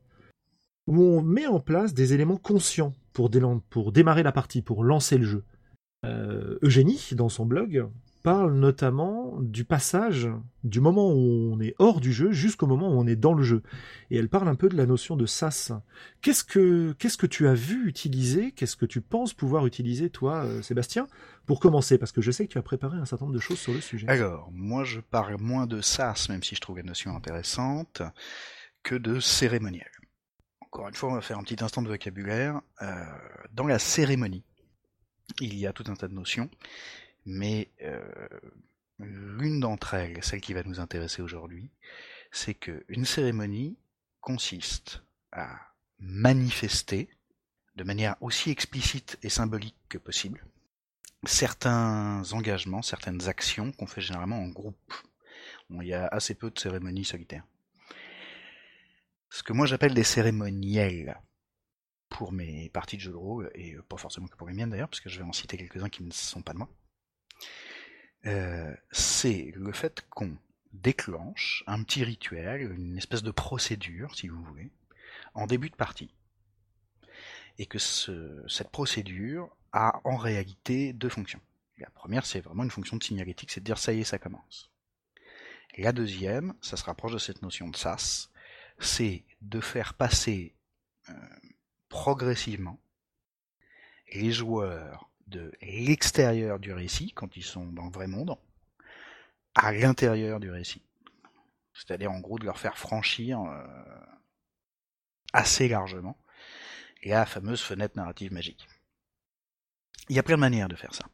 Speaker 2: où on met en place des éléments conscients pour, démarrer la partie, pour lancer le jeu. Euh, Eugénie, dans son blog, parle notamment du passage du moment où on est hors du jeu jusqu'au moment où on est dans le jeu. Et elle parle un peu de la notion de sas. Qu'est-ce que, qu'est-ce que tu as vu utiliser? Qu'est-ce que tu penses pouvoir utiliser, toi, euh, Sébastien, pour commencer? Parce que je sais que tu as préparé un certain nombre de choses sur le sujet.
Speaker 1: Alors, moi, je parle moins de sas, même si je trouve la notion intéressante, que de cérémoniel. Encore une fois, on va faire un petit instant de vocabulaire. Euh, dans la cérémonie, il y a tout un tas de notions mais euh, l'une d'entre elles, celle qui va nous intéresser aujourd'hui, c'est qu'une cérémonie consiste à manifester de manière aussi explicite et symbolique que possible certains engagements, certaines actions qu'on fait généralement en groupe. il y a assez peu de cérémonies solitaires. Ce que moi j'appelle des cérémoniels pour mes parties de jeux de rôle, et pas forcément que pour les miennes d'ailleurs, parce que je vais en citer quelques-uns qui ne sont pas de moi. Euh, c'est le fait qu'on déclenche un petit rituel, une espèce de procédure, si vous voulez, en début de partie. Et que cette procédure a en réalité deux fonctions. La première, c'est vraiment une fonction de signalétique, c'est de dire ça y est, ça commence. La deuxième, ça se rapproche de cette notion de sas, c'est de faire passer euh, progressivement les joueurs de l'extérieur du récit, quand ils sont dans le vrai monde, à l'intérieur du récit. C'est-à-dire en gros de leur faire franchir euh, assez largement la fameuse fenêtre narrative magique. Il y a plein de manières de faire ça.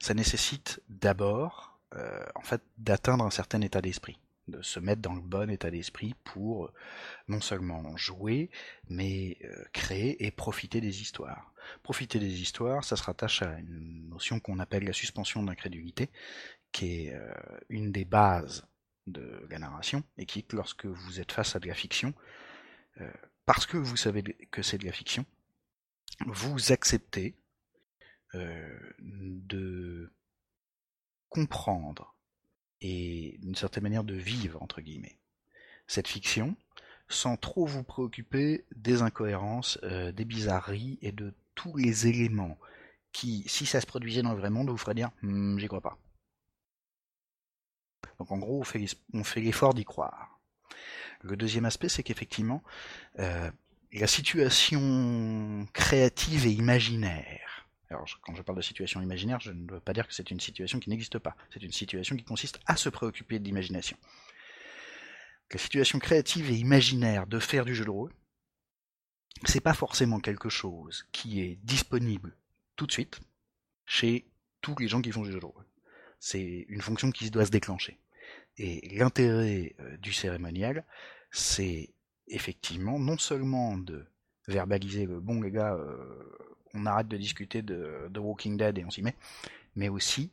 Speaker 1: Ça nécessite d'abord, euh, en fait, d'atteindre un certain état d'esprit, de se mettre dans le bon état d'esprit pour euh, non seulement jouer, mais créer et profiter des histoires. Profiter des histoires, ça se rattache à une notion qu'on appelle la suspension d'incrédulité, qui est euh, une des bases de la narration, et qui, lorsque vous êtes face à de la fiction, euh, parce que vous savez que c'est de la fiction, vous acceptez euh, de comprendre et d'une certaine manière de vivre, entre guillemets, cette fiction, sans trop vous préoccuper des incohérences, des bizarreries et de tous les éléments qui, si ça se produisait dans le vrai monde, vous ferait dire hmm, j'y crois pas. Donc en gros, on fait l'effort d'y croire. Le deuxième aspect, c'est qu'effectivement, euh, la situation créative et imaginaire. Alors, quand je parle de situation imaginaire, je ne veux pas dire que c'est une situation qui n'existe pas. C'est une situation qui consiste à se préoccuper de l'imagination. La situation créative et imaginaire de faire du jeu de rôle, c'est pas forcément quelque chose qui est disponible tout de suite chez tous les gens qui font du jeu de rôle. C'est une fonction qui doit se déclencher. Et l'intérêt euh, du cérémonial, c'est effectivement non seulement de verbaliser le bon les gars, euh, on arrête de discuter de, Walking Dead et on s'y met, mais aussi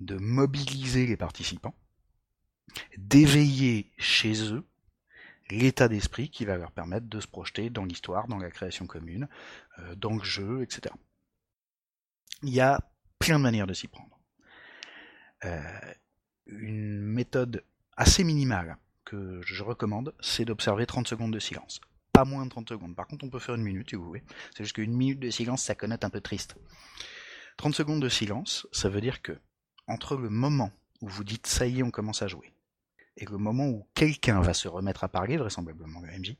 Speaker 1: de mobiliser les participants, d'éveiller chez eux l'état d'esprit qui va leur permettre de se projeter dans l'histoire, dans la création commune, euh, dans le jeu, etc. Il y a plein de manières de s'y prendre. Euh, une méthode assez minimale que je recommande, c'est d'observer 30 secondes de silence. Pas moins de 30 secondes. Par contre, on peut faire une minute si vous voulez. C'est juste qu'une minute de silence, ça connote un peu triste. 30 secondes de silence, ça veut dire que entre le moment où vous dites ça y est, on commence à jouer, et le moment où quelqu'un va se remettre à parler, vraisemblablement le MJ,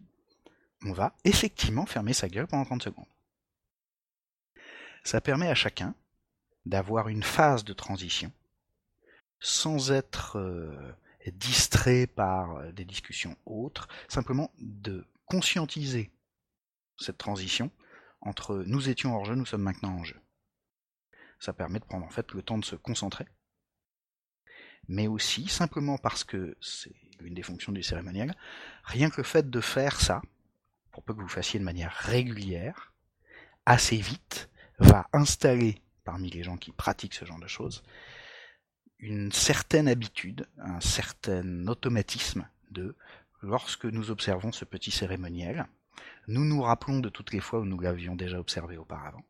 Speaker 1: on va effectivement fermer sa gueule pendant 30 secondes. Ça permet à chacun d'avoir une phase de transition sans être euh, distrait par euh, des discussions autres, simplement de conscientiser cette transition entre nous étions hors jeu, nous sommes maintenant en jeu. Ça permet de prendre en fait le temps de se concentrer mais aussi simplement parce que c'est l'une des fonctions du cérémonial, rien que le fait de faire ça, pour peu que vous fassiez de manière régulière, assez vite, va installer parmi les gens qui pratiquent ce genre de choses une certaine habitude, un certain automatisme de lorsque nous observons ce petit cérémoniel, nous nous rappelons de toutes les fois où nous l'avions déjà observé auparavant,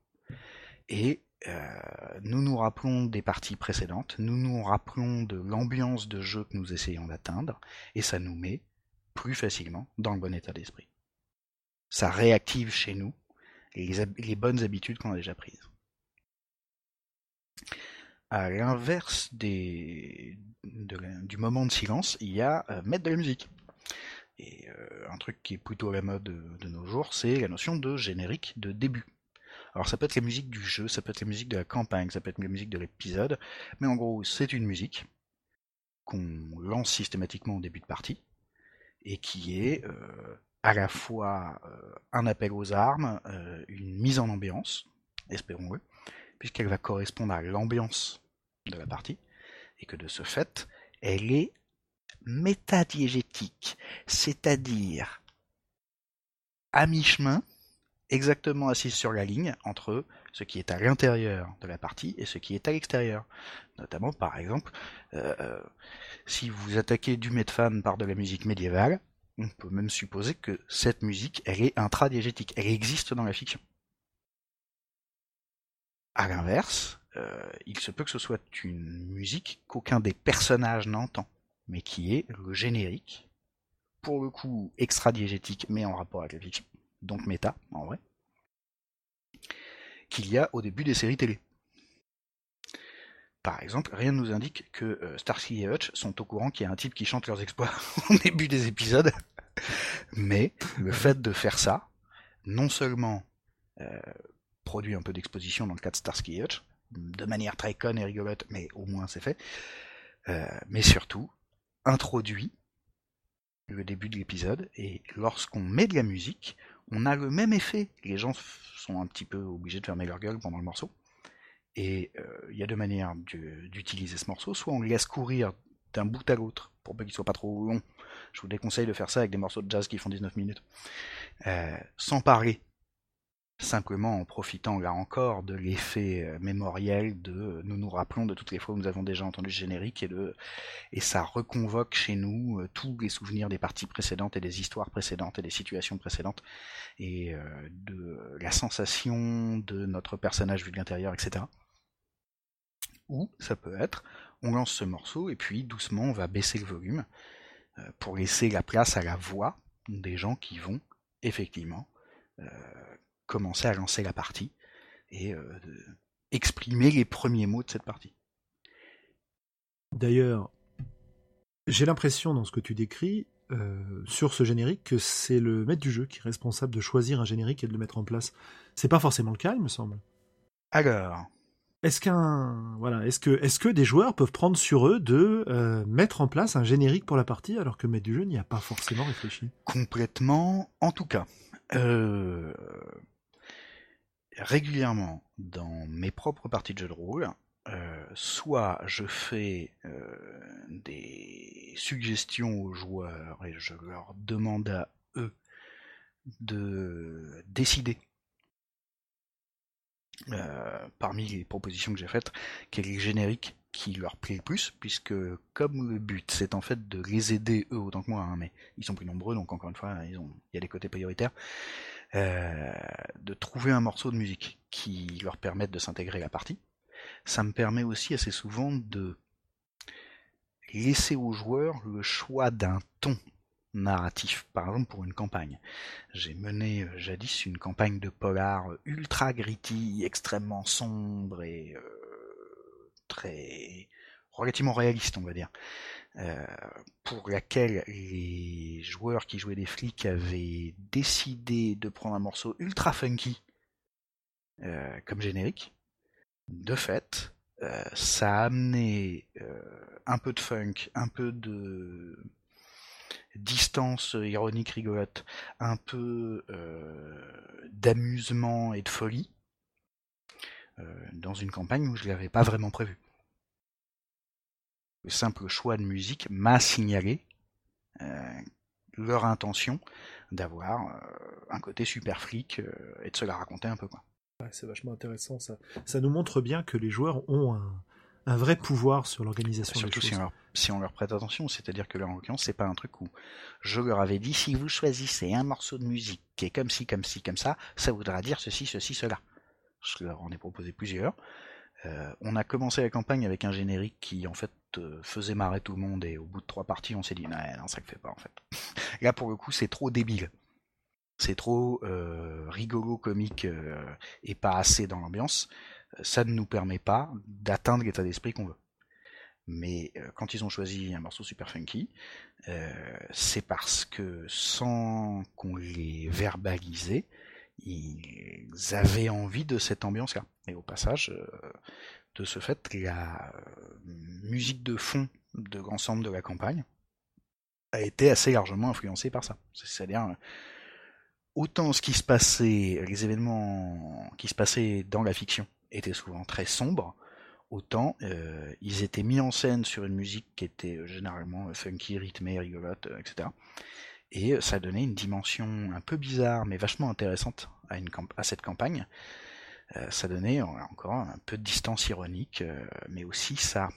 Speaker 1: et euh, nous nous rappelons des parties précédentes, nous nous rappelons de l'ambiance de jeu que nous essayons d'atteindre, et ça nous met plus facilement dans le bon état d'esprit. Ça réactive chez nous les, bonnes habitudes qu'on a déjà prises. À l'inverse du moment de silence, il y a euh, mettre de la musique. Et euh, un truc qui est plutôt à la mode de nos jours, c'est la notion de générique de début. Alors ça peut être la musique du jeu, ça peut être la musique de la campagne, ça peut être la musique de l'épisode, mais en gros c'est une musique qu'on lance systématiquement au début de partie, et qui est euh, à la fois euh, un appel aux armes, euh, une mise en ambiance, espérons-le, puisqu'elle va correspondre à l'ambiance de la partie, et que de ce fait, elle est métadiégétique, c'est-à-dire à mi-chemin exactement assise sur la ligne entre ce qui est à l'intérieur de la partie et ce qui est à l'extérieur. Notamment, par exemple, euh, euh, si vous attaquez du Medfan par de la musique médiévale, on peut même supposer que cette musique, elle est intradiégétique, elle existe dans la fiction. À l'inverse, euh, il se peut que ce soit une musique qu'aucun des personnages n'entend, mais qui est le générique, pour le coup extradiégétique, mais en rapport avec la fiction donc méta en vrai, qu'il y a au début des séries télé. Par exemple, rien ne nous indique que euh, Starsky et Hutch sont au courant qu'il y a un type qui chante leurs exploits au début des épisodes, mais le fait de faire ça, non seulement euh, introduit un peu d'exposition dans le cas de Starsky Hutch, de manière très conne et rigolote, mais au moins c'est fait. Euh, mais surtout, introduit le début de l'épisode, et lorsqu'on met de la musique, on a le même effet. Les gens sont un petit peu obligés de fermer leur gueule pendant le morceau. Et euh, il y a deux manières d'utiliser ce morceau. Soit on le laisse courir d'un bout à l'autre, pour pas qu'il soit pas trop long. Je vous déconseille de faire ça avec des morceaux de jazz qui font 19 minutes. Euh, sans parler simplement en profitant là encore de l'effet euh, mémoriel de euh, nous nous rappelons de toutes les fois où nous avons déjà entendu ce générique et de et ça reconvoque chez nous euh, tous les souvenirs des parties précédentes et des histoires précédentes et des situations précédentes et de la sensation de notre personnage vu de l'intérieur etc ou ça peut être on lance ce morceau et puis doucement on va baisser le volume pour laisser la place à la voix des gens qui vont effectivement commencer à lancer la partie et euh, exprimer les premiers mots de cette partie.
Speaker 2: D'ailleurs, j'ai l'impression dans ce que tu décris euh, sur ce générique que c'est le maître du jeu qui est responsable de choisir un générique et de le mettre en place. C'est pas forcément le cas, il me semble.
Speaker 1: Alors,
Speaker 2: est-ce qu'un voilà, est-ce que est-ce que des joueurs peuvent prendre sur eux de euh, mettre en place un générique pour la partie alors que le maître du jeu n'y a pas forcément réfléchi?
Speaker 1: Complètement, en tout cas. Euh, régulièrement dans mes propres parties de jeux de rôle, euh, soit je fais euh, des suggestions aux joueurs et je leur demande à eux de décider euh, parmi les propositions que j'ai faites quel est le générique qui leur plaît le plus, puisque comme le but c'est en fait de les aider eux autant que moi, hein, mais ils sont plus nombreux donc encore une fois ils ont, il y a des côtés prioritaires, euh, de trouver un morceau de musique qui leur permette de s'intégrer à la partie. Ça me permet aussi assez souvent de laisser aux joueurs le choix d'un ton narratif, par exemple pour une campagne. J'ai mené euh, jadis une campagne de polar ultra gritty, extrêmement sombre et euh, très relativement réaliste, on va dire. Euh, pour laquelle les joueurs qui jouaient des flics avaient décidé de prendre un morceau ultra funky euh, comme générique. De fait, euh, ça a amené un peu de funk, un peu de distance ironique rigolote, un peu d'amusement et de folie dans une campagne où je l'avais pas vraiment prévu le simple choix de musique m'a signalé euh, leur intention d'avoir euh, un côté super flic euh, et de se la raconter un peu quoi.
Speaker 2: c'est vachement intéressant ça. Ça nous montre bien que les joueurs ont un, vrai pouvoir sur l'organisation
Speaker 1: des
Speaker 2: choses.
Speaker 1: Si on, leur, si on leur prête attention, c'est-à-dire que là en l'occurrence c'est pas un truc où je leur avais dit si vous choisissez un morceau de musique qui est comme ci, comme ci, comme ça, ça voudra dire ceci, ceci, cela. Je leur en ai proposé plusieurs. on a commencé la campagne avec un générique qui en fait euh, faisait marrer tout le monde et au bout de trois parties on s'est dit non, non ça le fait pas en fait. Là pour le coup c'est trop débile. C'est trop euh, rigolo, comique euh, et pas assez dans l'ambiance. Ça ne nous permet pas d'atteindre l'état d'esprit qu'on veut. Mais quand ils ont choisi un morceau super funky, c'est parce que sans qu'on les verbalisait, ils avaient envie de cette ambiance-là. Et au passage, de ce fait, la euh, musique de fond de l'ensemble de la campagne a été assez largement influencée par ça. C'est-à-dire, autant ce qui se passait, les événements qui se passaient dans la fiction étaient souvent très sombres, autant euh, ils étaient mis en scène sur une musique qui était euh, généralement funky, rythmée, rigolote, etc. Et ça donnait une dimension un peu bizarre mais vachement intéressante à, cette campagne, euh, ça donnait encore un peu de distance ironique, euh, mais aussi ça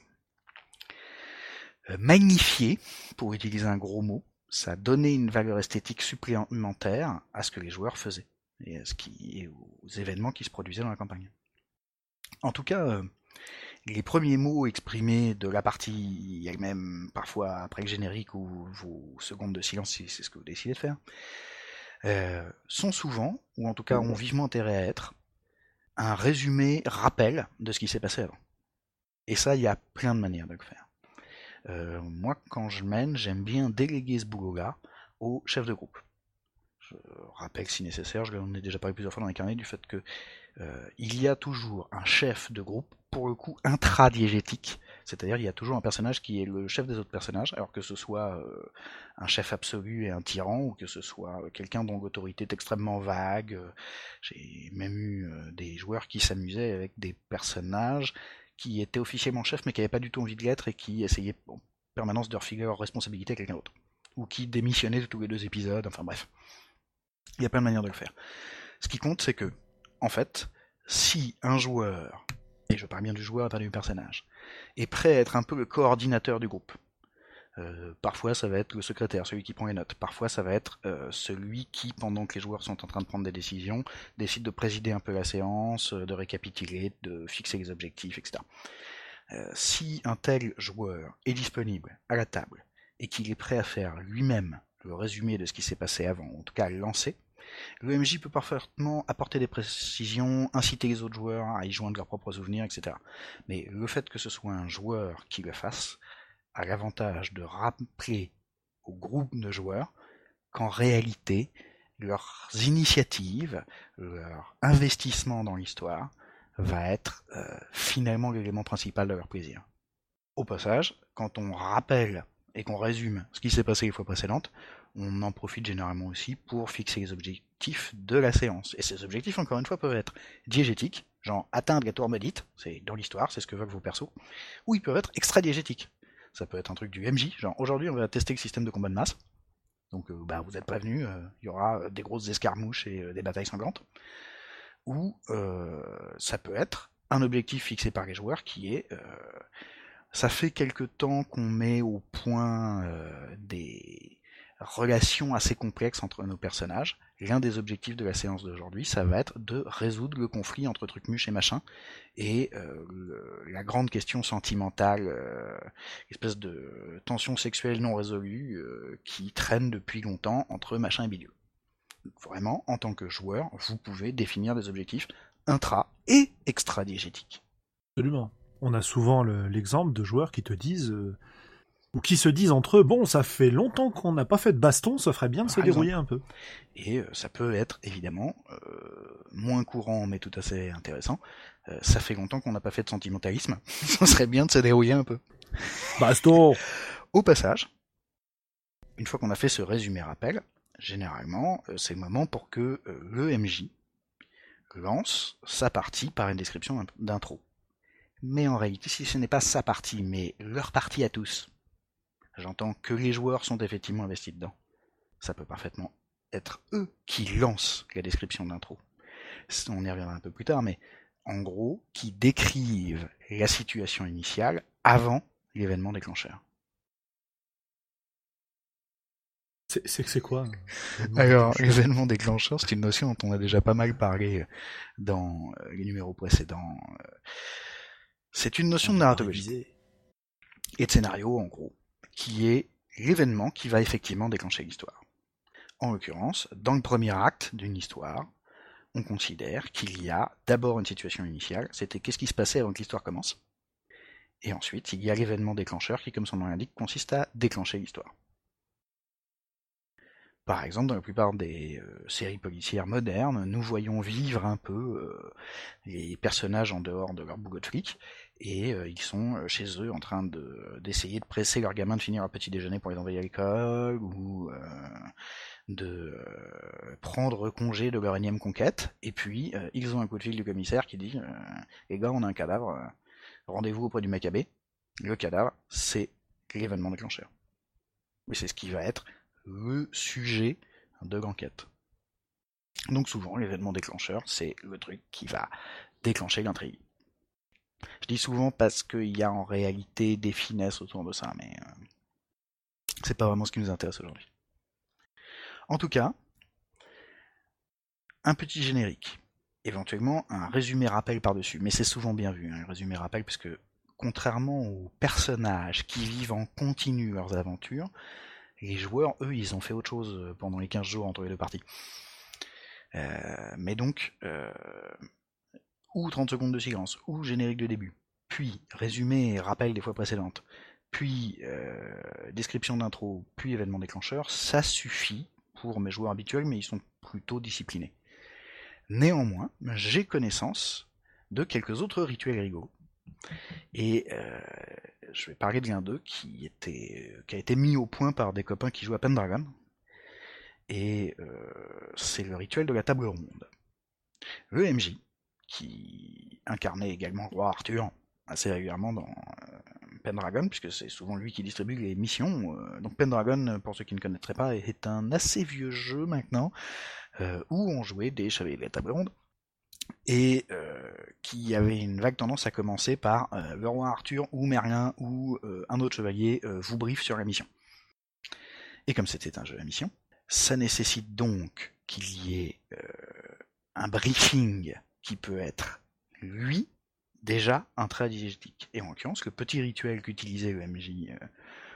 Speaker 1: euh, magnifiait, pour utiliser un gros mot, ça donnait une valeur esthétique supplémentaire à ce que les joueurs faisaient et, à ce qui, aux événements qui se produisaient dans la campagne. En tout cas, les premiers mots exprimés de la partie elle-même, parfois après le générique ou vos secondes de silence si c'est ce que vous décidez de faire, sont souvent, ou en tout cas ont vivement intérêt à être, un résumé rappel de ce qui s'est passé avant. Et ça, il y a plein de manières de le faire. Euh, moi, quand je mène, j'aime bien déléguer ce boulot-là au chef de groupe. Je rappelle si nécessaire, je l'en ai déjà parlé plusieurs fois dans les carnets, du fait que euh, il y a toujours un chef de groupe, pour le coup intradiégétique, c'est-à-dire il y a toujours un personnage qui est le chef des autres personnages, alors que ce soit euh, un chef absolu et un tyran, ou que ce soit quelqu'un dont l'autorité est extrêmement vague. J'ai même eu des joueurs qui s'amusaient avec des personnages qui étaient officiellement chefs mais qui n'avaient pas du tout envie de l'être et qui essayaient en permanence de refiler leur responsabilité à quelqu'un d'autre. Ou qui démissionnaient de tous les deux épisodes, enfin bref. Il y a plein de manières de le faire. Ce qui compte, c'est que, en fait, si un joueur, et je parle bien du joueur pas du personnage, est prêt à être un peu le coordinateur du groupe, euh, parfois ça va être le secrétaire, celui qui prend les notes, parfois ça va être euh, celui qui, pendant que les joueurs sont en train de prendre des décisions, décide de présider un peu la séance, euh, de récapituler, de fixer les objectifs, etc. si un tel joueur est disponible à la table et qu'il est prêt à faire lui-même le résumé de ce qui s'est passé avant, en tout cas lancer, le MJ peut parfaitement apporter des précisions, inciter les autres joueurs à y joindre leurs propres souvenirs, etc. Mais le fait que ce soit un joueur qui le fasse a l'avantage de rappeler au groupe de joueurs qu'en réalité, leurs initiatives, leur investissement dans l'histoire va être euh, finalement l'élément principal de leur plaisir. Au passage, quand on rappelle et qu'on résume ce qui s'est passé les fois précédentes, on en profite généralement aussi pour fixer les objectifs de la séance. Et ces objectifs, encore une fois, peuvent être diégétiques, genre atteindre la tour maudite, c'est dans l'histoire, c'est ce que veulent vos persos, ou ils peuvent être extra-diégétiques. Ça peut être un truc du MJ, genre aujourd'hui on va tester le système de combat de masse. Donc euh, bah, vous êtes prévenus, euh, il y aura des grosses escarmouches et euh, des batailles sanglantes. Ou ça peut être un objectif fixé par les joueurs qui est ça fait quelque temps qu'on met au point des relation assez complexe entre nos personnages. L'un des objectifs de la séance d'aujourd'hui, ça va être de résoudre le conflit entre Trucmuche et machin, et euh, la grande question sentimentale, euh, espèce de tension sexuelle non résolue euh, qui traîne depuis longtemps entre machin et bidule. Vraiment, en tant que joueur, vous pouvez définir des objectifs intra et extra-diégétiques.
Speaker 2: Absolument. On a souvent l'exemple de joueurs qui te disent ou qui se disent entre eux bon ça fait longtemps qu'on n'a pas fait de baston ça ferait bien de se dérouiller un peu.
Speaker 1: Et euh, ça peut être évidemment euh, moins courant mais tout à fait intéressant. Euh, ça fait longtemps qu'on n'a pas fait de sentimentalisme. Ça serait bien de se dérouiller un peu.
Speaker 2: Baston.
Speaker 1: Au passage une fois qu'on a fait ce résumé rappel généralement c'est le moment pour que le MJ lance sa partie par une description d'intro. Mais en réalité, si ce n'est pas sa partie, mais leur partie à tous, J'entends que les joueurs sont effectivement investis dedans. Ça peut parfaitement être eux qui lancent la description d'intro. On y reviendra un peu plus tard, mais en gros, qui décrivent la situation initiale avant l'événement déclencheur.
Speaker 2: C'est quoi
Speaker 1: Alors, l'événement déclencheur, c'est une notion dont on a déjà pas mal parlé dans euh, les numéros précédents. C'est une notion de narratologie et de scénario, en gros qui est l'événement qui va effectivement déclencher l'histoire. En l'occurrence, dans le premier acte d'une histoire, on considère qu'il y a d'abord une situation initiale, c'était qu'est-ce qui se passait avant que l'histoire commence, et ensuite il y a l'événement déclencheur qui, comme son nom l'indique, consiste à déclencher l'histoire. Par exemple, dans la plupart des euh, séries policières modernes, nous voyons vivre un peu euh, les personnages en dehors de leur boulot de flic, et euh, ils sont chez eux en train d'essayer de presser leurs gamins de finir leur petit déjeuner pour les envoyer à l'école, ou de prendre congé de leur énième conquête, et puis ils ont un coup de fil du commissaire qui dit Les gars, on a un cadavre, rendez-vous auprès du Maccabée. Le cadavre, c'est l'événement déclencheur. Mais c'est ce qui va être le sujet de l'enquête. Donc souvent, l'événement déclencheur, c'est le truc qui va déclencher l'intrigue. Je dis souvent parce qu'il y a en réalité des finesses autour de ça, mais euh, c'est pas vraiment ce qui nous intéresse aujourd'hui. En tout cas, un petit générique, éventuellement un résumé rappel par-dessus, mais c'est souvent bien vu, un résumé rappel, parce que contrairement aux personnages qui vivent en continu leurs aventures, les joueurs, eux, ils ont fait autre chose euh, pendant les 15 jours entre les deux parties. Euh, mais donc, ou 30 secondes de silence, ou générique de début, puis résumé rappel des fois précédentes, puis description d'intro, puis événement déclencheur, ça suffit pour mes joueurs habituels, mais ils sont plutôt disciplinés. Néanmoins, j'ai connaissance de quelques autres rituels rigolos. Et euh, je vais parler de l'un d'eux qui a été mis au point par des copains qui jouent à Pendragon. Et euh, c'est le rituel de la table ronde. Le MJ, qui incarnait également le roi Arthur assez régulièrement dans euh, Pendragon, puisque c'est souvent lui qui distribue les missions. donc Pendragon, pour ceux qui ne connaîtraient pas, est un assez vieux jeu maintenant, où on jouait des chevaliers de la table ronde et euh, qui avait une vague tendance à commencer par euh, le roi Arthur ou Merlin ou euh, un autre chevalier vous brief sur la mission. Et comme c'était un jeu à mission, ça nécessite donc qu'il y ait un briefing qui peut être, lui, déjà intradigétique. Et en l'occurrence, le petit rituel qu'utilisait le MJ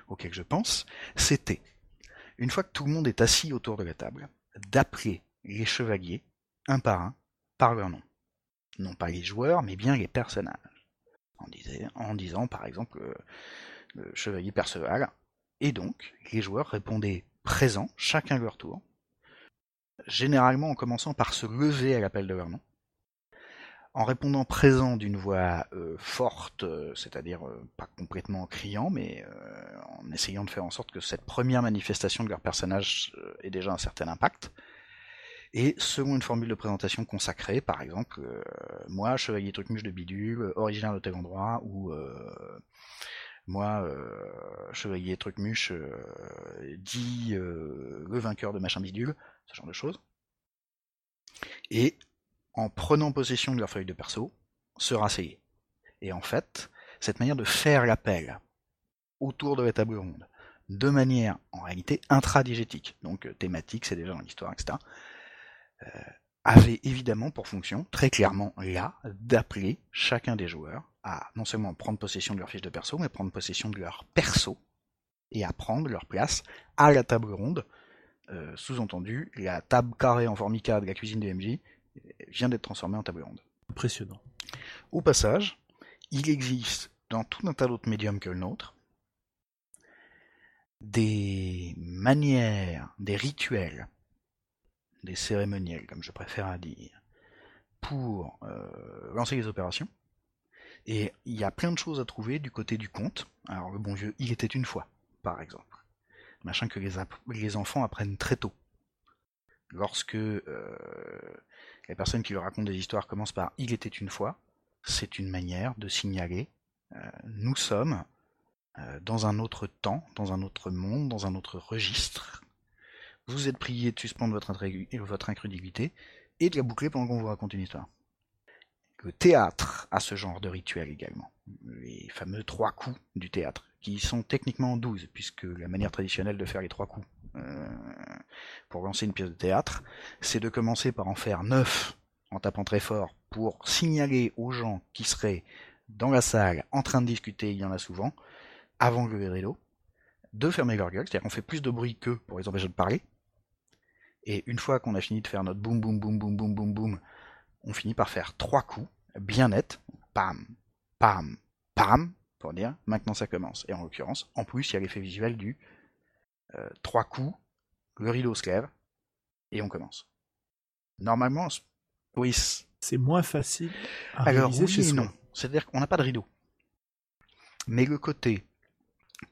Speaker 1: auquel je pense, c'était, une fois que tout le monde est assis autour de la table, d'appeler les chevaliers, un par un, par leur nom. Non pas les joueurs, mais bien les personnages. En, disant par exemple le, chevalier Perceval. Et donc, les joueurs répondaient présents, chacun leur tour, généralement en commençant par se lever à l'appel de leur nom, en répondant présent d'une voix euh, forte, euh, c'est-à-dire euh, pas complètement criant, mais en essayant de faire en sorte que cette première manifestation de leur personnage ait déjà un certain impact, et selon une formule de présentation consacrée, par exemple, euh, moi, chevalier trucmuche de bidule, originaire de tel endroit, ou euh, moi, euh, chevalier trucmuche, dit le vainqueur de machin bidule, ce genre de choses. Et en prenant possession de leur feuille de perso, se rasseyer. Et en fait, cette manière de faire l'appel autour de la table ronde, de manière en réalité intradigétique, donc thématique, c'est déjà dans l'histoire, etc., euh, avait évidemment pour fonction, très clairement là, d'appeler chacun des joueurs à non seulement prendre possession de leur fiche de perso, mais prendre possession de leur perso et à prendre leur place à la table ronde. Euh, sous-entendu, la table carrée en formica de la cuisine de MJ vient d'être transformée en table ronde.
Speaker 2: Impressionnant.
Speaker 1: Au passage, il existe dans tout un tas d'autres médiums que le nôtre des manières, des rituels des cérémoniels, comme je préfère à dire, pour euh, lancer les opérations. Et il y a plein de choses à trouver du côté du conte. Alors le bon vieux, il était une fois, par exemple. Machin que les, les enfants apprennent très tôt. Lorsque euh, les personnes qui leur racontent des histoires commencent par il était une fois, c'est une manière de signaler euh, nous sommes dans un autre temps, dans un autre monde, dans un autre registre, vous êtes prié de suspendre votre, incrédulité et de la boucler pendant qu'on vous raconte une histoire. Le théâtre a ce genre de rituel également. Les fameux trois coups du théâtre, qui sont techniquement douze, puisque la manière traditionnelle de faire les trois coups euh, pour lancer une pièce de théâtre, c'est de commencer par en faire neuf en tapant très fort pour signaler aux gens qui seraient dans la salle en train de discuter, il y en a souvent, avant le rideau, de fermer leur gueule, c'est-à-dire qu'on fait plus de bruit qu'eux pour les empêcher de parler, et une fois qu'on a fini de faire notre boum boum boum boum boum boum boum, on finit par faire trois coups bien nets, pam, pam, pam, pour dire maintenant ça commence. Et en l'occurrence, en plus, il y a l'effet visuel du euh, trois coups, le rideau se lève et on commence. Normalement, oui.
Speaker 2: C'est moins facile à
Speaker 1: Alors, oui chez non. C'est-à-dire qu'on n'a pas de rideau. Mais le côté,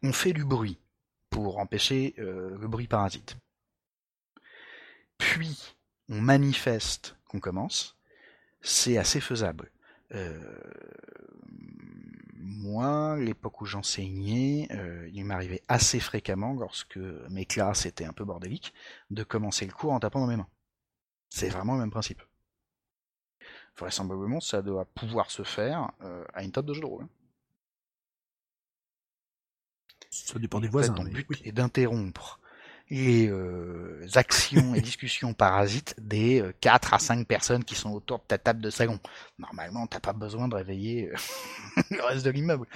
Speaker 1: on fait du bruit pour empêcher euh, le bruit parasite puis on manifeste qu'on commence, c'est assez faisable. Euh, moi, l'époque où j'enseignais, euh, il m'arrivait assez fréquemment, lorsque mes classes étaient un peu bordéliques, de commencer le cours en tapant dans mes mains. C'est vraiment le même principe. Vraisemblablement, ça doit pouvoir se faire euh, à une table de jeu de rôle.
Speaker 2: Ça dépend des voisins.
Speaker 1: Le but est d'interrompre les euh, actions et discussions parasites des 4 euh, à 5 personnes qui sont autour de ta table de salon. Normalement, t'as pas besoin de réveiller euh, le reste de l'immeuble.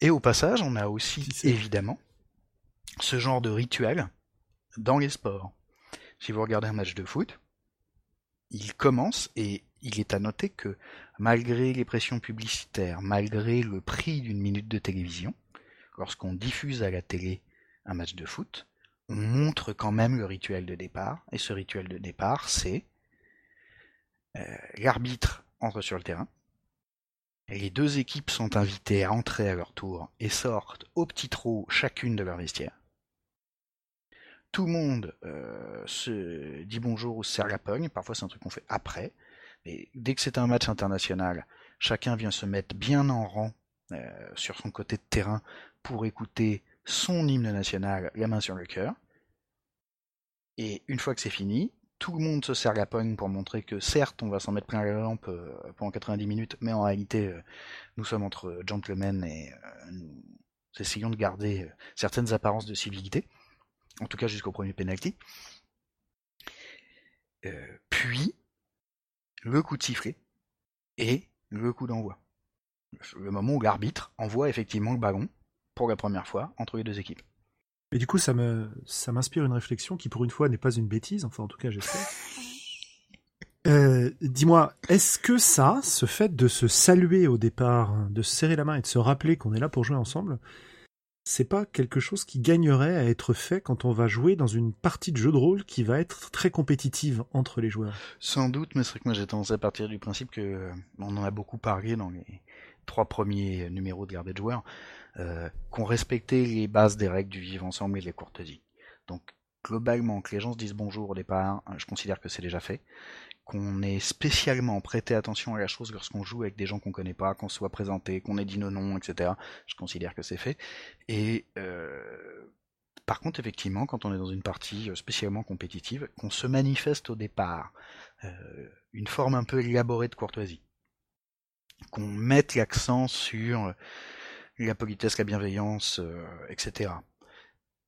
Speaker 1: Et au passage, on a aussi évidemment ce genre de rituel dans les sports. Si vous regardez un match de foot, il commence et il est à noter que malgré les pressions publicitaires, malgré le prix d'une minute de télévision, lorsqu'on diffuse à la télé un match de foot, on montre quand même le rituel de départ. Et ce rituel de départ, c'est euh, l'arbitre entre sur le terrain. les deux équipes sont invitées à entrer à leur tour et sortent au petit trot chacune de leur vestiaire. Tout le monde euh, se dit bonjour ou se serre la pogne. Parfois, c'est un truc qu'on fait après. Mais dès que c'est un match international, chacun vient se mettre bien en rang euh, sur son côté de terrain pour écouter son hymne national, la main sur le cœur. Et une fois que c'est fini, tout le monde se serre la pogne pour montrer que certes on va s'en mettre plein la lampe euh, pendant 90 minutes, mais en réalité euh, nous sommes entre gentlemen et nous essayons de garder certaines apparences de civilité, en tout cas jusqu'au premier penalty. puis le coup de sifflet et le coup d'envoi le moment où l'arbitre envoie effectivement le ballon pour la première fois entre les deux équipes.
Speaker 2: Et du coup, ça me, ça m'inspire une réflexion qui, pour une fois, n'est pas une bêtise. Enfin, en tout cas, j'espère. Euh, dis-moi, est-ce que ça, ce fait de se saluer au départ, de se serrer la main et de se rappeler qu'on est là pour jouer ensemble, c'est pas quelque chose qui gagnerait à être fait quand on va jouer dans une partie de jeu de rôle qui va être très compétitive entre les joueurs?
Speaker 1: Sans doute, mais c'est vrai que moi j'ai tendance à partir du principe que euh, on en a beaucoup parlé dans les trois premiers numéros de l'ère joueurs, euh, qu'on respectait les bases des règles du vivre ensemble et des courtoisies. Donc globalement, que les gens se disent bonjour au départ, je considère que c'est déjà fait. Qu'on ait spécialement prêté attention à la chose lorsqu'on joue avec des gens qu'on connaît pas, qu'on soit présenté, qu'on ait dit nos noms, etc. Je considère que c'est fait. Et euh, par contre, effectivement, quand on est dans une partie euh, spécialement compétitive, qu'on se manifeste au départ une forme un peu élaborée de courtoisie qu'on mette l'accent sur la politesse, la bienveillance, euh, etc.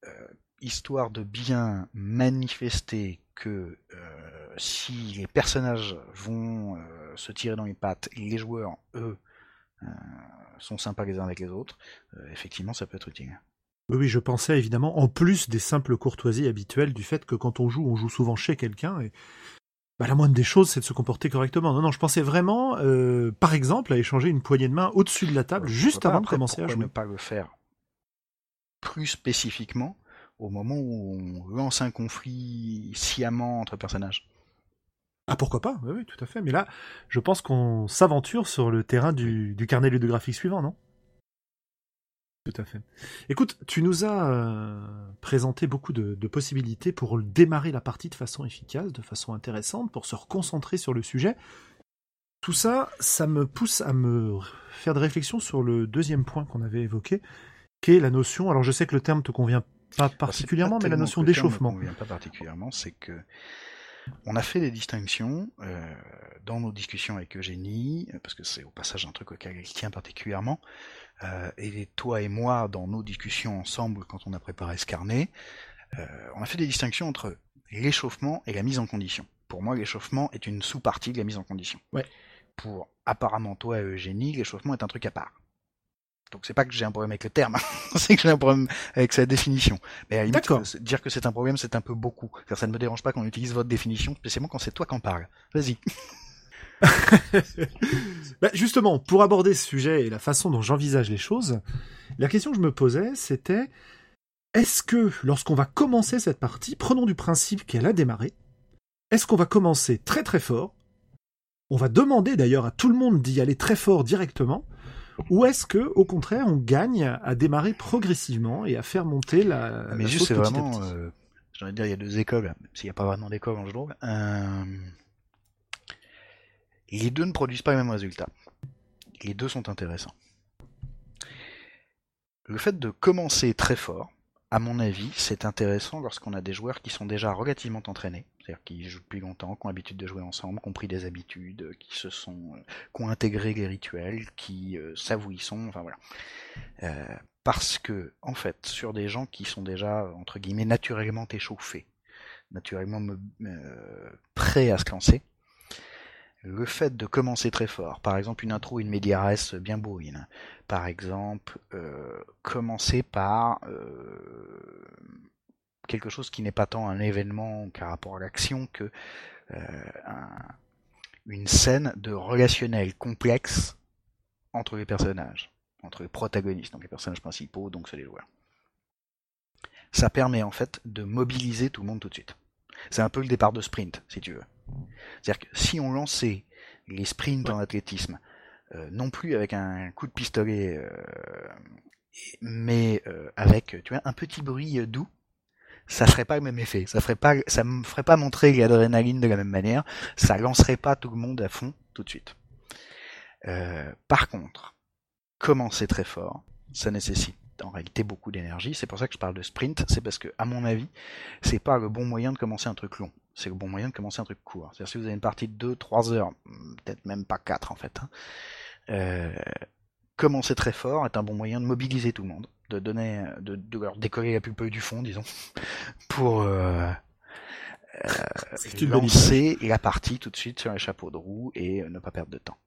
Speaker 1: Euh, histoire de bien manifester que euh, si les personnages vont se tirer dans les pattes, les joueurs, eux, sont sympas les uns avec les autres, effectivement, ça peut être utile.
Speaker 2: Oui, oui, je pensais évidemment, en plus des simples courtoisies habituelles, du fait que quand on joue, on joue souvent chez quelqu'un, et bah, la moindre des choses, c'est de se comporter correctement. Non, non, je pensais vraiment, euh, par exemple, à échanger une poignée de main au-dessus de la table, juste avant de commencer à jouer.
Speaker 1: ne pas le faire plus spécifiquement au moment où on lance un conflit sciemment entre personnages?
Speaker 2: Ah pourquoi pas, oui, oui, tout à fait. Mais là, je pense qu'on s'aventure sur le terrain du, du carnet ludographique suivant, non? Tout à fait. Écoute, tu nous as euh, présenté beaucoup de, possibilités pour démarrer la partie de façon efficace, de façon intéressante, pour se reconcentrer sur le sujet. Tout ça, ça me pousse à me faire des réflexions sur le deuxième point qu'on avait évoqué, qui est la notion. Alors, je sais que le terme te convient pas bah, particulièrement, mais la notion d'échauffement. Ne
Speaker 1: convient pas particulièrement, c'est que on a fait des distinctions euh, dans nos discussions avec Eugénie, parce que c'est au passage un truc auquel elle tient particulièrement, euh, et toi et moi, dans nos discussions ensemble, quand on a préparé ce carnet, euh, on a fait des distinctions entre l'échauffement et la mise en condition. Pour moi, l'échauffement est une sous-partie de la mise en condition.
Speaker 2: Ouais.
Speaker 1: Pour apparemment toi, Eugénie, l'échauffement est un truc à part. Donc c'est pas que j'ai un problème avec le terme, c'est que j'ai un problème avec sa définition. Mais à limite, dire que c'est un problème, c'est un peu beaucoup. Ça ne me dérange pas qu'on utilise votre définition, spécialement quand c'est toi qui en parles. Vas-y.
Speaker 2: Bah, justement, pour aborder ce sujet et la façon dont j'envisage les choses, la question que je me posais, c'était est-ce que lorsqu'on va commencer cette partie, prenons du principe qu'elle a démarré, est-ce qu'on va commencer très très fort On va demander d'ailleurs à tout le monde d'y aller très fort directement, ou est-ce que, au contraire, on gagne à démarrer progressivement et à faire monter la.
Speaker 1: Mais juste, c'est vraiment. Euh, j'ai envie de dire, il y a deux écoles, s'il n'y a pas vraiment d'école en jeu de rôle. Euh, les deux ne produisent pas le même résultat. Les deux sont intéressants. Le fait de commencer très fort, à mon avis, c'est intéressant lorsqu'on a des joueurs qui sont déjà relativement entraînés, c'est-à-dire qui jouent depuis longtemps, qui ont l'habitude de jouer ensemble, qui ont pris des habitudes, qui se sont, euh, qui ont intégré les rituels, qui euh, enfin voilà. Euh, parce que, en fait, sur des gens qui sont déjà, entre guillemets, naturellement échauffés, naturellement prêts à se lancer, le fait de commencer très fort, par exemple une intro, une médiaresse bien bourrine, par exemple euh, commencer par euh, quelque chose qui n'est pas tant un événement par rapport à l'action que euh, une scène de relationnel complexe entre les personnages, entre les protagonistes, donc les personnages principaux, donc c'est les joueurs. ça permet en fait de mobiliser tout le monde tout de suite. C'est un peu le départ de sprint, si tu veux. C'est-à-dire que si on lançait les sprints en athlétisme, euh, non plus avec un coup de pistolet, euh, mais euh, avec, tu vois, un petit bruit doux, ça ferait pas le même effet. Ça ferait pas, ça me ferait pas montrer l'adrénaline de la même manière. Ça lancerait pas tout le monde à fond tout de suite. par contre, commencer très fort, ça nécessite en réalité beaucoup d'énergie. C'est pour ça que je parle de sprint. C'est parce que, à mon avis, c'est pas le bon moyen de commencer un truc long. C'est le bon moyen de commencer un truc court. C'est-à-dire si vous avez une partie de 2-3 heures, peut-être même pas 4 en fait. Hein, euh, commencer très fort est un bon moyen de mobiliser tout le monde, de donner, de, de leur décoller la pulpe du fond, disons, pour euh, euh, lancer la partie tout de suite sur les chapeaux de roue et ne pas perdre de temps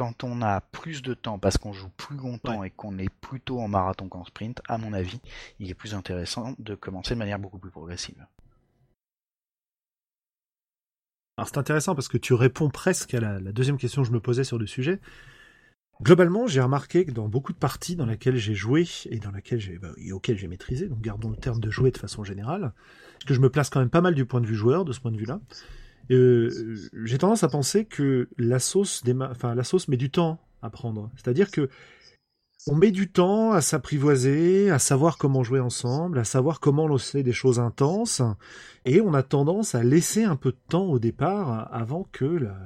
Speaker 1: quand on a plus de temps parce qu'on joue plus longtemps et qu'on est plutôt en marathon qu'en sprint, à mon avis, il est plus intéressant de commencer de manière beaucoup plus progressive.
Speaker 2: C'est intéressant parce que tu réponds presque à la, deuxième question que je me posais sur le sujet. Globalement, j'ai remarqué que dans beaucoup de parties dans lesquelles j'ai joué et dans laquelle j'ai, bah, auxquelles j'ai maîtrisé, donc gardons le terme de jouer de façon générale, que je me place quand même pas mal du point de vue joueur de ce point de vue-là. Euh, j'ai tendance à penser que la sauce, la sauce met du temps à prendre. C'est-à-dire que on met du temps à s'apprivoiser, à savoir comment jouer ensemble, à savoir comment lancer des choses intenses, et on a tendance à laisser un peu de temps au départ avant que, la,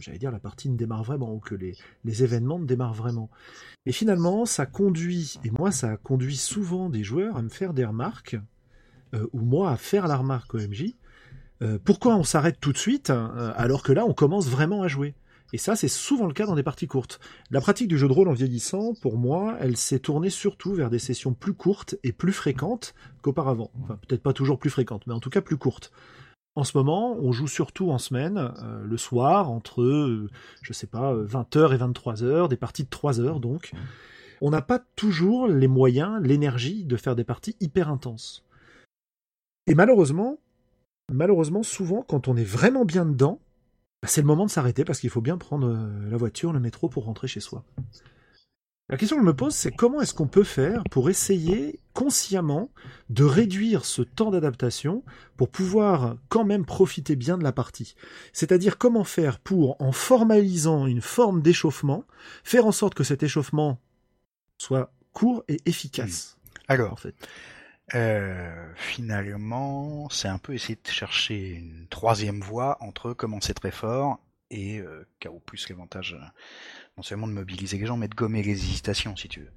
Speaker 2: j'allais dire, la partie ne démarre vraiment, ou que les, événements ne démarrent vraiment. Et finalement, ça conduit, et moi ça conduit souvent des joueurs à me faire des remarques, euh, ou moi à faire la remarque au euh, pourquoi on s'arrête tout de suite euh, alors que là on commence vraiment à jouer et ça, c'est souvent le cas dans des parties courtes. La pratique du jeu de rôle en vieillissant, pour moi, elle s'est tournée surtout vers des sessions plus courtes et plus fréquentes qu'auparavant. Enfin, peut-être pas toujours plus fréquentes, mais en tout cas plus courtes. En ce moment, on joue surtout en semaine, euh, le soir, entre, je sais pas, 20h et 23h, des parties de 3 heures donc. On n'a pas toujours les moyens, l'énergie de faire des parties hyper intenses. Et malheureusement, malheureusement, souvent, quand on est vraiment bien dedans, bah, c'est le moment de s'arrêter parce qu'il faut bien prendre euh, la voiture, le métro pour rentrer chez soi. La question que je me pose, c'est comment est-ce qu'on peut faire pour essayer consciemment de réduire ce temps d'adaptation pour pouvoir quand même profiter bien de la partie? C'est-à-dire comment faire pour, en formalisant une forme d'échauffement, faire en sorte que cet échauffement soit court et efficace.
Speaker 1: Alors, en fait? Euh, finalement, c'est un peu essayer de chercher une troisième voie entre commencer très fort et euh, KO plus l'avantage euh, non seulement de mobiliser les gens, mais de gommer les hésitations, si tu veux.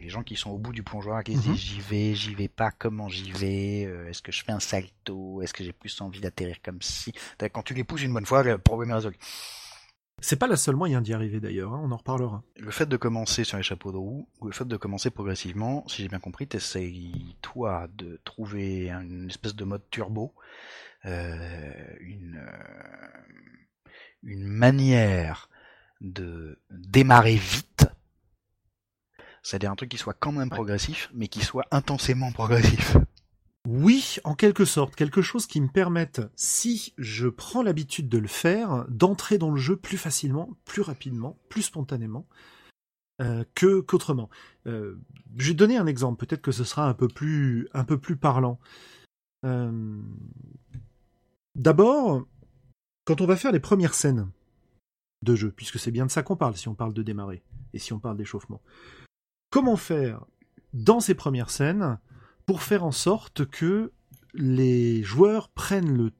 Speaker 1: les gens qui sont au bout du plongeoir, qui se disent mhm. j'y vais, j'y vais pas, comment j'y vais, euh, est-ce que je fais un salto, est-ce que j'ai plus envie d'atterrir comme si. Quand tu les pousses une bonne fois, le problème est résolu.
Speaker 2: C'est pas la seul moyen d'y arriver d'ailleurs, hein, on en reparlera.
Speaker 1: Le fait de commencer sur les chapeaux de roue, ou le fait de commencer progressivement, si j'ai bien compris, t'essayes toi de trouver une espèce de mode turbo, euh, une, euh, une manière de démarrer vite, c'est-à-dire un truc qui soit quand même progressif, mais qui soit intensément progressif.
Speaker 2: Oui, en quelque sorte, quelque chose qui me permette, si je prends l'habitude de le faire, d'entrer dans le jeu plus facilement, plus rapidement, plus spontanément euh, que qu'autrement. Euh, je vais donner un exemple, peut-être que ce sera un peu plus un peu plus parlant. Euh, d'abord, quand on va faire les premières scènes de jeu, puisque c'est bien de ça qu'on parle si on parle de démarrer et si on parle d'échauffement. Comment faire dans ces premières scènes pour faire en sorte que les joueurs prennent le,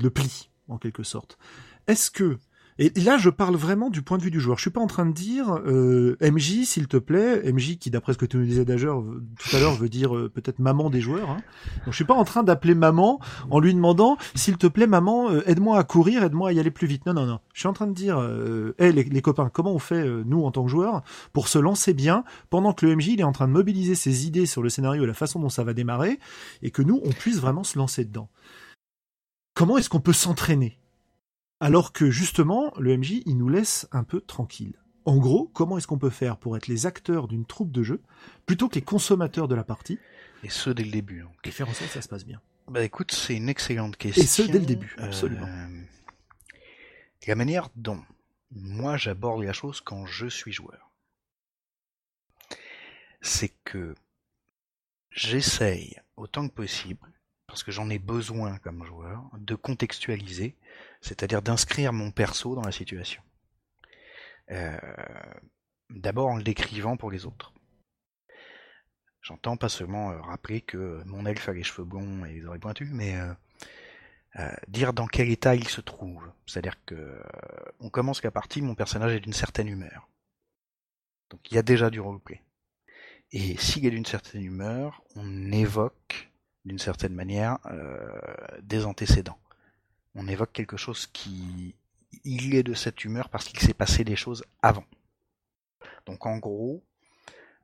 Speaker 2: le pli, en quelque sorte. Est-ce que et là, je parle vraiment du point de vue du joueur. Je suis pas en train de dire euh, MJ, s'il te plaît, MJ qui, d'après ce que tu nous disais tout à l'heure, veut dire euh, peut-être maman des joueurs. Hein. Donc, je suis pas en train d'appeler maman en lui demandant, s'il te plaît, maman, euh, aide-moi à courir, aide-moi à y aller plus vite. Non, non, non. Je suis en train de dire, euh, les, les, copains, comment on fait nous en tant que joueurs pour se lancer bien pendant que le MJ il est en train de mobiliser ses idées sur le scénario et la façon dont ça va démarrer, et que nous on puisse vraiment se lancer dedans. Comment est-ce qu'on peut s'entraîner? Alors que justement, le MJ, il nous laisse un peu tranquille. En gros, comment est-ce qu'on peut faire pour être les acteurs d'une troupe de jeu plutôt que les consommateurs de la partie?
Speaker 1: Et ce dès le début.
Speaker 2: Et faire en sorte que ça se passe bien.
Speaker 1: Bah écoute, c'est une excellente question. Et
Speaker 2: ce dès le début, absolument.
Speaker 1: Euh, la manière dont moi j'aborde la chose quand je suis joueur, c'est que j'essaye autant que possible, parce que j'en ai besoin comme joueur, de contextualiser, c'est-à-dire d'inscrire mon perso dans la situation. Euh, d'abord en le décrivant pour les autres. J'entends pas seulement euh, rappeler que mon elfe a les cheveux blonds et les oreilles pointues, mais euh, dire dans quel état il se trouve. C'est-à-dire que on commence la partie, mon personnage est d'une certaine humeur. Donc il y a déjà du roleplay. Et s'il est d'une certaine humeur, on évoque d'une certaine manière des antécédents. On évoque quelque chose qui il est de cette humeur parce qu'il s'est passé des choses avant. Donc en gros,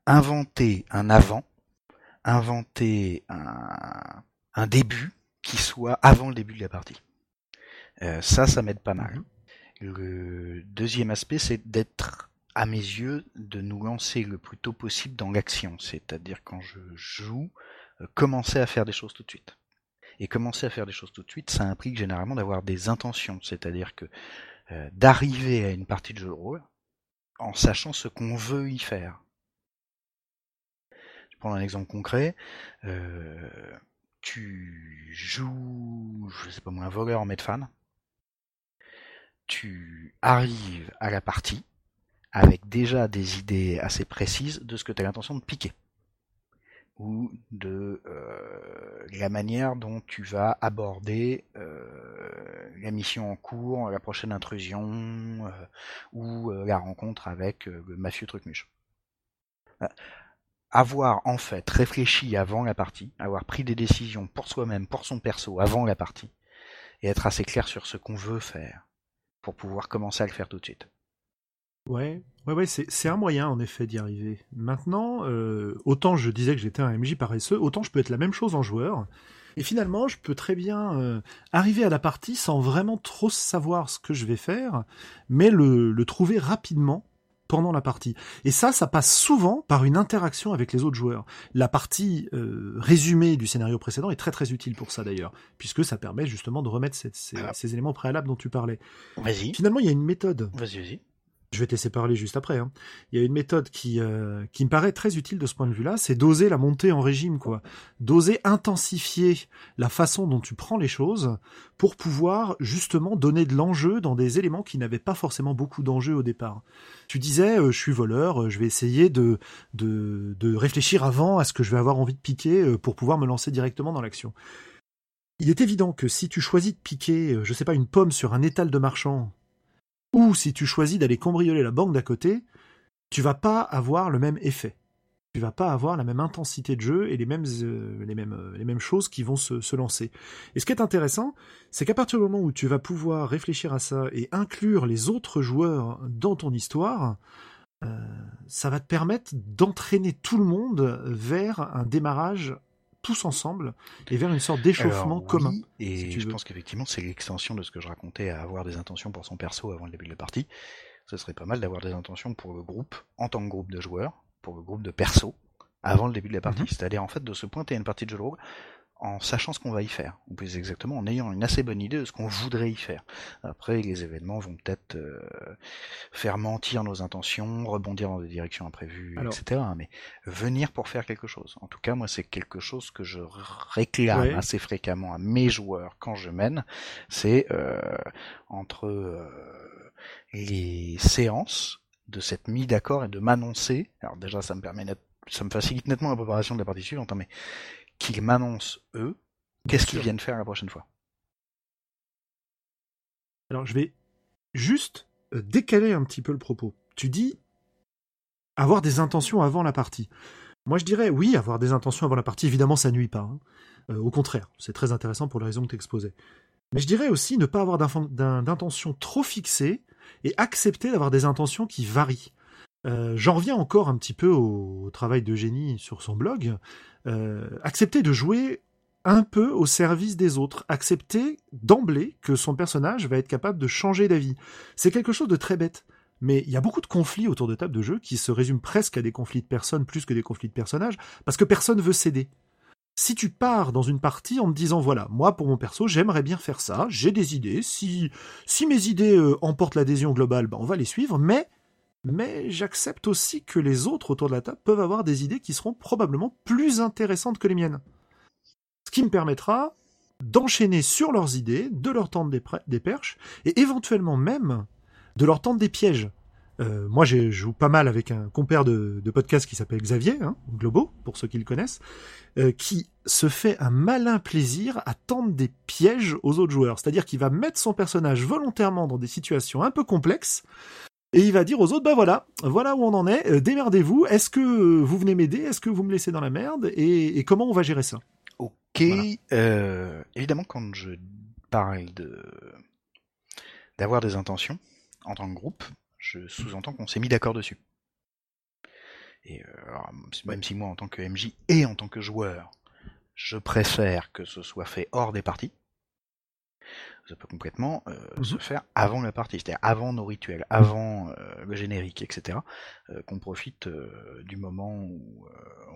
Speaker 1: inventer un avant, inventer un, un début qui soit avant le début de la partie. Euh, ça, ça m'aide pas mal. Le deuxième aspect, c'est d'être, à mes yeux, de nous lancer le plus tôt possible dans l'action. C'est-à-dire quand je joue, euh, commencer à faire des choses tout de suite. Et commencer à faire des choses tout de suite, ça implique généralement d'avoir des intentions. C'est-à-dire que euh, d'arriver à une partie de jeu de rôle en sachant ce qu'on veut y faire. Je prends un exemple concret. Euh, tu joues, je sais pas moi, un voleur en fan. Tu arrives à la partie avec déjà des idées assez précises de ce que tu as l'intention de piquer ou de euh, la manière dont tu vas aborder euh, la mission en cours, la prochaine intrusion euh, ou la rencontre avec le mafieux trucmuche. Avoir en fait réfléchi avant la partie, avoir pris des décisions pour soi-même, pour son perso avant la partie, et être assez clair sur ce qu'on veut faire pour pouvoir commencer à le faire tout de suite.
Speaker 2: Ouais, ouais, ouais, c'est un moyen en effet d'y arriver. Maintenant, euh, autant je disais que j'étais un MJ paresseux, autant je peux être la même chose en joueur. Et finalement, je peux très bien euh, arriver à la partie sans vraiment trop savoir ce que je vais faire, mais le, le trouver rapidement pendant la partie. Et ça, ça passe souvent par une interaction avec les autres joueurs. La partie euh, résumée du scénario précédent est très très utile pour ça d'ailleurs, puisque ça permet justement de remettre ces, ces, ces éléments préalables dont tu parlais.
Speaker 1: Vas-y.
Speaker 2: Finalement, il y a une méthode.
Speaker 1: Vas-y, vas-y
Speaker 2: je vais te laisser parler juste après. Hein. Il y a une méthode qui, euh, qui me paraît très utile de ce point de vue-là, c'est d'oser la montée en régime, quoi. D'oser intensifier la façon dont tu prends les choses pour pouvoir justement donner de l'enjeu dans des éléments qui n'avaient pas forcément beaucoup d'enjeu au départ. Tu disais, euh, je suis voleur, euh, je vais essayer de, de, de réfléchir avant à ce que je vais avoir envie de piquer pour pouvoir me lancer directement dans l'action. Il est évident que si tu choisis de piquer, je sais pas, une pomme sur un étal de marchand ou si tu choisis d'aller cambrioler la banque d'à côté, tu vas pas avoir le même effet. Tu vas pas avoir la même intensité de jeu et les mêmes, euh, euh, choses qui vont se, lancer. Et ce qui est intéressant, c'est qu'à partir du moment où tu vas pouvoir réfléchir à ça et inclure les autres joueurs dans ton histoire, euh, ça va te permettre d'entraîner tout le monde vers un démarrage tous ensemble et vers une sorte d'échauffement commun.
Speaker 1: Et je pense qu'effectivement, c'est l'extension de ce que je racontais à avoir des intentions pour son perso avant le début de la partie. Ce serait pas mal d'avoir des intentions pour le groupe, en tant que groupe de joueurs, pour le groupe de perso, avant le début de la partie. Mhm. C'est-à-dire en fait de se pointer à une partie de jeu de rôle en sachant ce qu'on va y faire, ou plus exactement en ayant une assez bonne idée de ce qu'on voudrait y faire. Après, les événements vont peut-être euh, faire mentir nos intentions, rebondir dans des directions imprévues, etc. Mais venir pour faire quelque chose. En tout cas, moi, c'est quelque chose que je réclame assez fréquemment à mes joueurs quand je mène. C'est euh, entre euh, les séances de cette mise d'accord et de m'annoncer. Alors déjà, ça me permet ça me facilite nettement la préparation de la partie suivante, hein, mais qu'ils m'annoncent, eux, qu'est-ce qu'ils viennent faire la prochaine fois.
Speaker 2: Alors, je vais juste euh, décaler un petit peu le propos. Tu dis avoir des intentions avant la partie. Moi, je dirais oui, avoir des intentions avant la partie, évidemment, ça nuit pas. Hein. Euh, au contraire, c'est très intéressant pour les raisons que tu exposais. Mais je dirais aussi ne pas avoir d'intentions trop fixées et accepter d'avoir des intentions qui varient. Euh, j'en reviens encore un petit peu au, travail d'Eugénie sur son blog. Euh, accepter de jouer un peu au service des autres, accepter d'emblée que son personnage va être capable de changer d'avis. C'est quelque chose de très bête. Mais il y a beaucoup de conflits autour de table de jeu qui se résument presque à des conflits de personnes plus que des conflits de personnages, parce que personne veut céder. Si tu pars dans une partie en me disant voilà, moi pour mon perso, j'aimerais bien faire ça, j'ai des idées, si si mes idées euh, emportent l'adhésion globale, ben on va les suivre, mais mais j'accepte aussi que les autres autour de la table peuvent avoir des idées qui seront probablement plus intéressantes que les miennes. Ce qui me permettra d'enchaîner sur leurs idées, de leur tendre des, perches, et éventuellement même de leur tendre des pièges. Euh, moi, je joue pas mal avec un compère de, podcast qui s'appelle Xavier, hein, Globo, pour ceux qui le connaissent, euh, qui se fait un malin plaisir à tendre des pièges aux autres joueurs. C'est-à-dire qu'il va mettre son personnage volontairement dans des situations un peu complexes, et il va dire aux autres, bah voilà, voilà où on en est, euh, démerdez-vous, est-ce que vous venez m'aider, est-ce que vous me laissez dans la merde, et, comment on va gérer ça?
Speaker 1: Ok, évidemment quand je parle de d'avoir des intentions en tant que groupe, je sous-entends qu'on s'est mis d'accord dessus. Et euh, même si moi, en tant que MJ et en tant que joueur, je préfère que ce soit fait hors des parties, ça peut complètement euh, mhm. se faire avant la partie, c'est-à-dire avant nos rituels, avant euh, le générique, etc. qu'on profite du moment où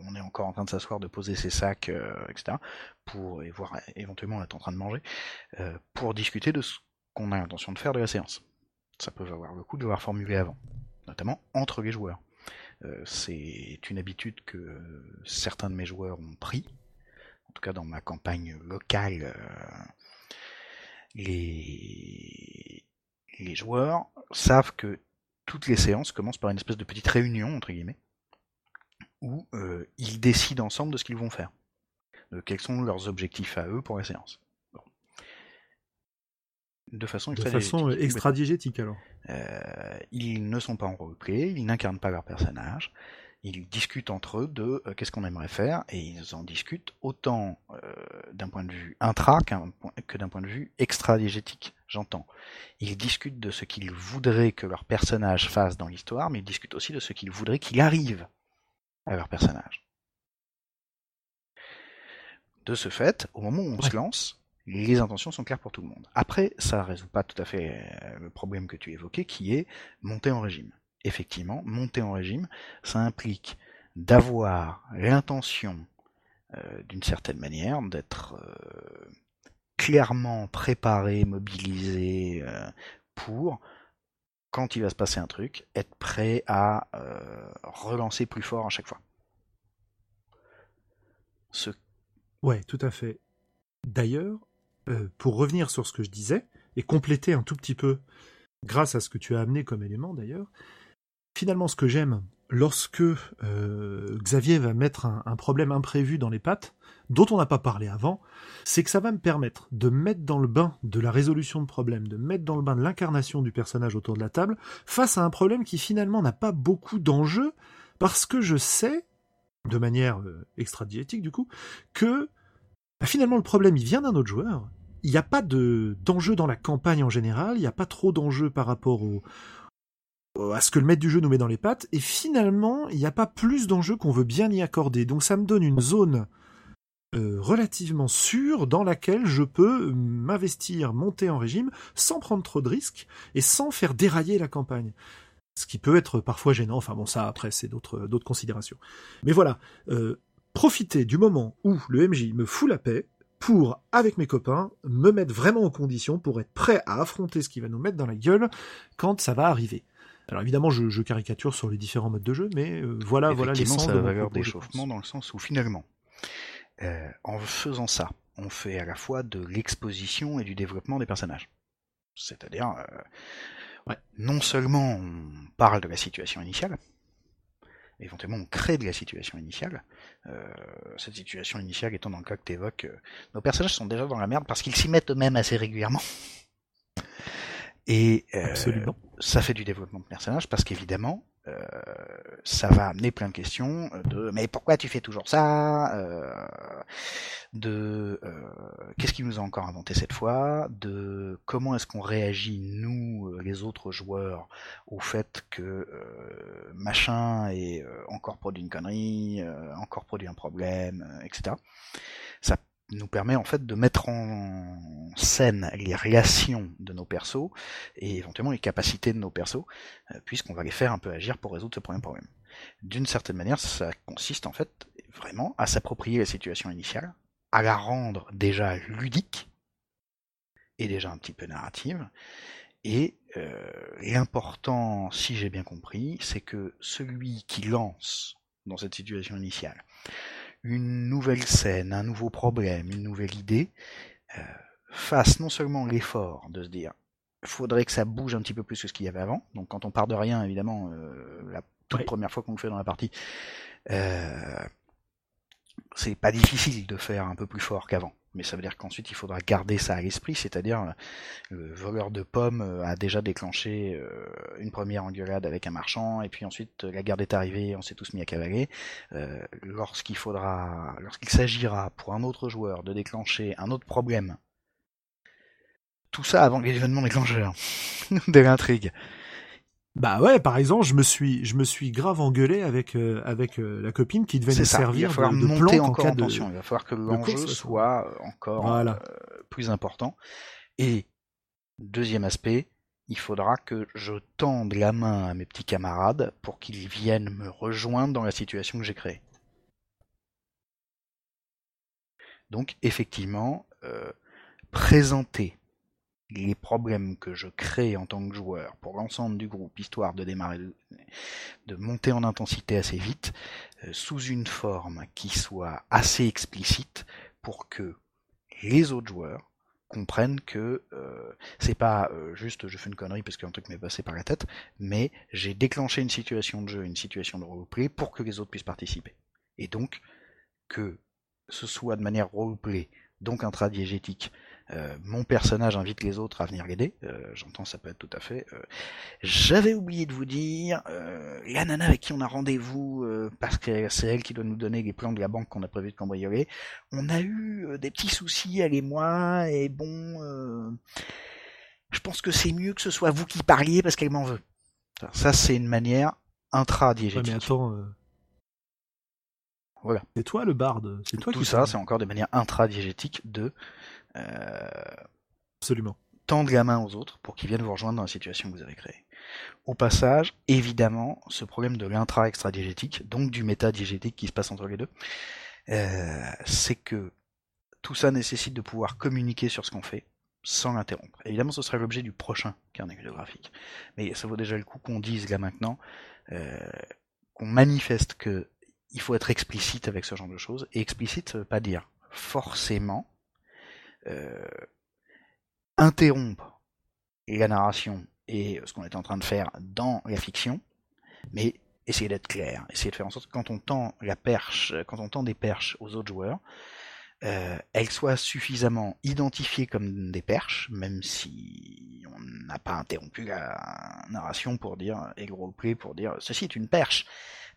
Speaker 1: on est encore en train de s'asseoir, de poser ses sacs, etc. pour et voir éventuellement être en train de manger, pour discuter de ce qu'on a l'intention de faire de la séance ça peut avoir le coup de l'avoir formulé avant, notamment entre les joueurs. Euh, c'est une habitude que certains de mes joueurs ont pris, en tout cas dans ma campagne locale, euh, les... les joueurs savent que toutes les séances commencent par une espèce de petite réunion, entre guillemets, où euh, ils décident ensemble de ce qu'ils vont faire, de quels sont leurs objectifs à eux pour la séance
Speaker 2: de façon extra-diégétique. alors.
Speaker 1: Euh, ils ne sont pas en roleplay, ils n'incarnent pas leur personnage, ils discutent entre eux de euh, qu'est-ce qu'on aimerait faire, et ils en discutent autant euh, d'un point de vue intra que d'un point de vue extra-diégétique, j'entends. Ils discutent de ce qu'ils voudraient que leur personnage fasse dans l'histoire, mais ils discutent aussi de ce qu'ils voudraient qu'il arrive à leur personnage. De ce fait, au moment où on se lance, les intentions sont claires pour tout le monde. Après, ça résout pas tout à fait euh, le problème que tu évoquais, qui est monter en régime. Effectivement, monter en régime, ça implique d'avoir l'intention, euh, d'une certaine manière, d'être euh, clairement préparé, mobilisé pour, quand il va se passer un truc, être prêt à relancer plus fort à chaque fois.
Speaker 2: Ce... Ouais, tout à fait. D'ailleurs, euh, pour revenir sur ce que je disais, et compléter un tout petit peu, grâce à ce que tu as amené comme élément d'ailleurs, finalement ce que j'aime lorsque euh, Xavier va mettre un, problème imprévu dans les pattes, dont on n'a pas parlé avant, c'est que ça va me permettre de mettre dans le bain de la résolution de problème, de mettre dans le bain de l'incarnation du personnage autour de la table, face à un problème qui finalement n'a pas beaucoup d'enjeux, parce que je sais, de manière euh, extra-diétique du coup, que bah, finalement le problème il vient d'un autre joueur, il n'y a pas de d'enjeu dans la campagne en général, il n'y a pas trop d'enjeux par rapport au, à ce que le maître du jeu nous met dans les pattes, et finalement, il n'y a pas plus d'enjeux qu'on veut bien y accorder. Donc ça me donne une zone euh, relativement sûre dans laquelle je peux m'investir, monter en régime, sans prendre trop de risques, et sans faire dérailler la campagne. Ce qui peut être parfois gênant, enfin bon ça après c'est d'autres d'autres considérations. Mais voilà, euh, profiter du moment où le MJ me fout la paix, pour, avec mes copains, me mettre vraiment en condition pour être prêt à affronter ce qui va nous mettre dans la gueule quand ça va arriver. Alors évidemment, je, caricature sur les différents modes de jeu, mais euh, voilà, voilà
Speaker 1: l'essence de la valeur d'échauffement dans le sens où finalement, euh, en faisant ça, on fait à la fois de l'exposition et du développement des personnages. C'est-à-dire, euh, non seulement on parle de la situation initiale, éventuellement on crée de la situation initiale. Euh, cette situation initiale étant dans le cas que tu évoques, euh, nos personnages sont déjà dans la merde parce qu'ils s'y mettent eux-mêmes assez régulièrement. Et euh, ça fait du développement de personnages parce qu'évidemment, euh, ça va amener plein de questions euh, de mais pourquoi tu fais toujours ça? Euh, de qu'est-ce qui nous a encore inventé cette fois? De comment est-ce qu'on réagit nous les autres joueurs au fait que machin est encore produit une connerie encore produit un problème etc ça nous permet en fait de mettre en scène les relations de nos persos et éventuellement les capacités de nos persos, euh, puisqu'on va les faire un peu agir pour résoudre ce premier problème. D'une certaine manière, ça consiste en fait vraiment à s'approprier la situation initiale, à la rendre déjà ludique et déjà un petit peu narrative, Et l'important, si j'ai bien compris, c'est que celui qui lance dans cette situation initiale une nouvelle scène, un nouveau problème, une nouvelle idée, fasse non seulement l'effort de se dire faudrait que ça bouge un petit peu plus que ce qu'il y avait avant. Donc quand on part de rien, évidemment, la toute première fois qu'on le fait dans la partie, euh, c'est pas difficile de faire un peu plus fort qu'avant. Mais ça veut dire qu'ensuite il faudra garder ça à l'esprit, c'est-à-dire euh, le voleur de pommes euh, a déjà déclenché une première engueulade avec un marchand, et puis ensuite la garde est arrivée, on s'est tous mis à cavaler. lorsqu'il faudra, lorsqu'il s'agira pour un autre joueur de déclencher un autre problème, tout ça avant l'événement déclencheur de l'intrigue,
Speaker 2: bah ouais, par exemple, je me suis, je me suis grave engueulé avec euh, avec euh, la copine qui devait nous servir de, de monter
Speaker 1: encore en, tension. Il va falloir que l'enjeu soit euh, encore plus important. Et deuxième aspect, il faudra que je tende la main à mes petits camarades pour qu'ils viennent me rejoindre dans la situation que j'ai créée. Donc effectivement, présenter les problèmes que je crée en tant que joueur pour l'ensemble du groupe, histoire de démarrer, de monter en intensité assez vite, euh, sous une forme qui soit assez explicite pour que les autres joueurs comprennent que euh, c'est pas euh, juste je fais une connerie parce qu'un truc m'est passé par la tête, mais j'ai déclenché une situation de jeu, une situation de roleplay pour que les autres puissent participer. Et donc que ce soit de manière roleplay, donc intradiégétique, euh, mon personnage invite les autres à venir l'aider. Euh, j'entends, ça peut être tout à fait. Euh, j'avais oublié de vous dire, la nana avec qui on a rendez-vous, parce que c'est elle qui doit nous donner les plans de la banque qu'on a prévu de cambrioler, on a eu des petits soucis, elle et moi, et bon, je pense que c'est mieux que ce soit vous qui parliez parce qu'elle m'en veut. Ça, c'est une manière intra-diégétique.
Speaker 2: mais attends, voilà. C'est toi le barde. C'est toi
Speaker 1: Tout ça, c'est encore des manières intradiégétiques de
Speaker 2: Absolument.
Speaker 1: Tendre la main aux autres pour qu'ils viennent vous rejoindre dans la situation que vous avez créée. Au passage, évidemment, ce problème de l'intra-extra-diégétique, donc du méta-diégétique qui se passe entre les deux, euh, c'est que tout ça nécessite de pouvoir communiquer sur ce qu'on fait sans l'interrompre. Évidemment, ce sera l'objet du prochain carnet graphique. Mais ça vaut déjà le coup qu'on dise là maintenant, euh, qu'on manifeste que il faut être explicite avec ce genre de choses. Et explicite, ça veut pas dire forcément euh, interrompre la narration et ce qu'on est en train de faire dans la fiction, mais essayer d'être clair, essayer de faire en sorte que quand on tend la perche, quand on tend des perches aux autres joueurs, euh, elles soient suffisamment identifiées comme des perches, même si on n'a pas interrompu la narration pour dire, et le roleplay pour dire, ceci est une perche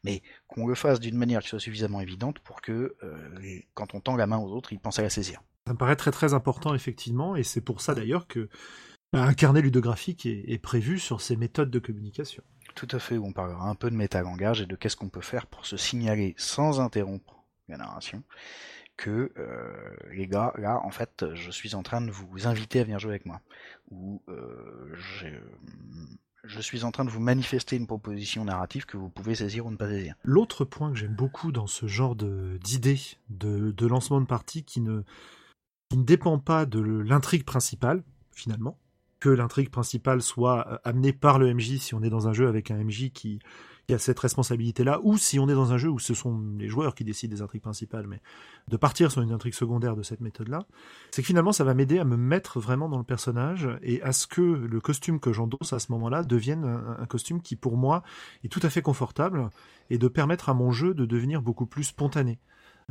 Speaker 1: mais qu'on le fasse d'une manière qui soit suffisamment évidente pour que euh, quand on tend la main aux autres, ils pensent à la saisir.
Speaker 2: Ça me paraît très très important effectivement, et c'est pour ça d'ailleurs que bah, un carnet ludographique est, prévu sur ces méthodes de communication.
Speaker 1: Tout à fait, où on parlera un peu de métalangage et de qu'est-ce qu'on peut faire pour se signaler sans interrompre la narration que euh, les gars, là, en fait, je suis en train de vous inviter à venir jouer avec moi. Ou euh, je suis en train de vous manifester une proposition narrative que vous pouvez saisir ou ne pas saisir.
Speaker 2: L'autre point que j'aime beaucoup dans ce genre d'idée de, de, lancement de partie qui ne, qui ne dépend pas de l'intrigue principale, finalement, que l'intrigue principale soit euh, amenée par le MJ si on est dans un jeu avec un MJ qui, qui a cette responsabilité-là, ou si on est dans un jeu où ce sont les joueurs qui décident des intrigues principales, mais de partir sur une intrigue secondaire de cette méthode-là, c'est que finalement ça va m'aider à me mettre vraiment dans le personnage et à ce que le costume que j'endosse à ce moment-là devienne un, costume qui pour moi est tout à fait confortable et de permettre à mon jeu de devenir beaucoup plus spontané.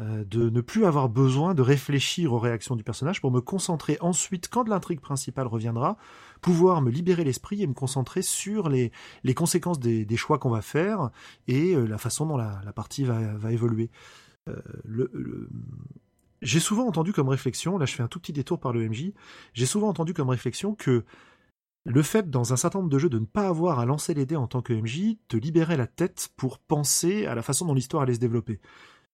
Speaker 2: Euh, de ne plus avoir besoin de réfléchir aux réactions du personnage pour me concentrer ensuite, quand l'intrigue principale reviendra, pouvoir me libérer l'esprit et me concentrer sur les, les conséquences des, des choix qu'on va faire et euh, la façon dont la, la partie va, va évoluer. Euh, le, J'ai souvent entendu comme réflexion, là je fais un tout petit détour par le MJ, j'ai souvent entendu comme réflexion que le fait, dans un certain nombre de jeux, de ne pas avoir à lancer les dés en tant que MJ, te libérait la tête pour penser à la façon dont l'histoire allait se développer.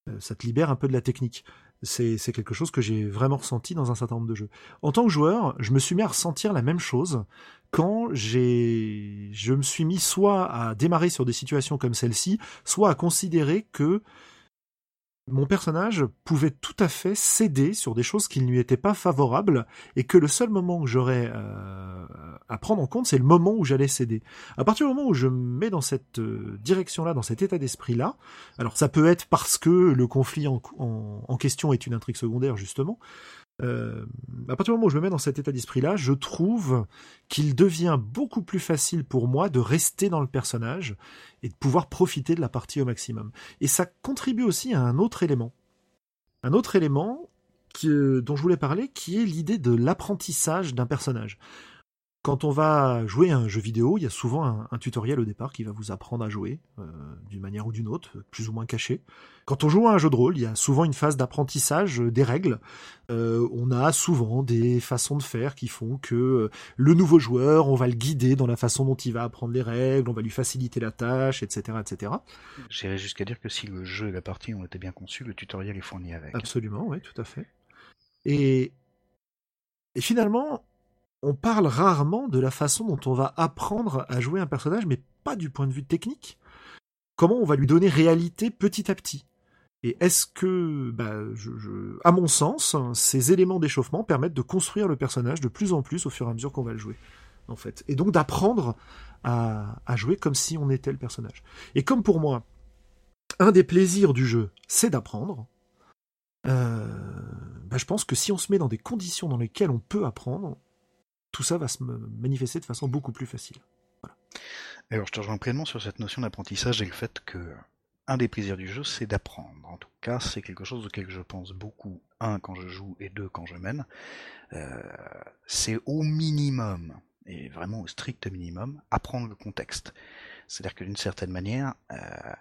Speaker 2: Euh, ça te libère un peu de la technique. C'est quelque chose que j'ai vraiment ressenti dans un certain nombre de jeux. En tant que joueur, je me suis mis à ressentir la même chose quand j'ai, je me suis mis soit à démarrer sur des situations comme celle-ci, soit à considérer que mon personnage pouvait tout à fait céder sur des choses qui ne lui étaient pas favorables et que le seul moment que j'aurais euh, à prendre en compte, c'est le moment où j'allais céder. À partir du moment où je me mets dans cette euh, direction-là, dans cet état d'esprit-là, alors ça peut être parce que le conflit en question est une intrigue secondaire justement, euh, à partir du moment où je me mets dans cet état d'esprit-là, je trouve qu'il devient beaucoup plus facile pour moi de rester dans le personnage et de pouvoir profiter de la partie au maximum. Et ça contribue aussi à un autre élément. Un autre élément dont je voulais parler, qui est l'idée de l'apprentissage d'un personnage. Quand on va jouer à un jeu vidéo, il y a souvent un, tutoriel au départ qui va vous apprendre à jouer, euh, d'une manière ou d'une autre, plus ou moins caché. Quand on joue à un jeu de rôle, il y a souvent une phase d'apprentissage des règles. Euh, on a souvent des façons de faire qui font que euh, le nouveau joueur, on va le guider dans la façon dont il va apprendre les règles, on va lui faciliter la tâche, etc., etc.
Speaker 1: J'irais jusqu'à dire que si le jeu et la partie ont été bien conçus, le tutoriel est fourni avec.
Speaker 2: Absolument, oui, tout à fait. Et, et finalement, on parle rarement de la façon dont on va apprendre à jouer un personnage, mais pas du point de vue technique. Comment on va lui donner réalité petit à petit. Et est-ce que, bah, à mon sens, ces éléments d'échauffement permettent de construire le personnage de plus en plus au fur et à mesure qu'on va le jouer, en fait, et donc d'apprendre à, jouer comme si on était le personnage. Et comme pour moi, un des plaisirs du jeu, c'est d'apprendre. Euh, bah, je pense que si on se met dans des conditions dans lesquelles on peut apprendre, tout ça va se manifester de façon beaucoup plus facile.
Speaker 1: Alors je te rejoins pleinement sur cette notion d'apprentissage et le fait que un des plaisirs du jeu, c'est d'apprendre. En tout cas, c'est quelque chose auquel je pense beaucoup, un, quand je joue, et deux, quand je mène. Euh, c'est au minimum, et vraiment au strict minimum, apprendre le contexte. C'est-à-dire que d'une certaine manière, euh,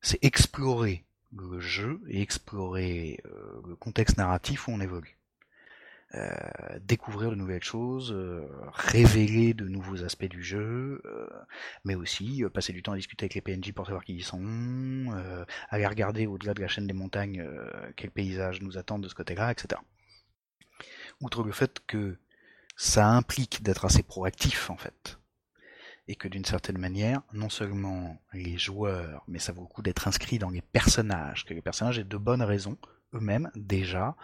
Speaker 1: c'est explorer le jeu et explorer euh, le contexte narratif où on évolue. Euh, découvrir de nouvelles choses, euh, révéler de nouveaux aspects du jeu, euh, mais aussi passer du temps à discuter avec les PNJ pour savoir qui ils sont, aller regarder au-delà de la chaîne des montagnes quels paysages nous attendent de ce côté-là, etc. Outre le fait que ça implique d'être assez proactif en fait, et que d'une certaine manière, non seulement les joueurs, mais ça vaut le coup d'être inscrit dans les personnages, que les personnages aient de bonnes raisons eux-mêmes déjà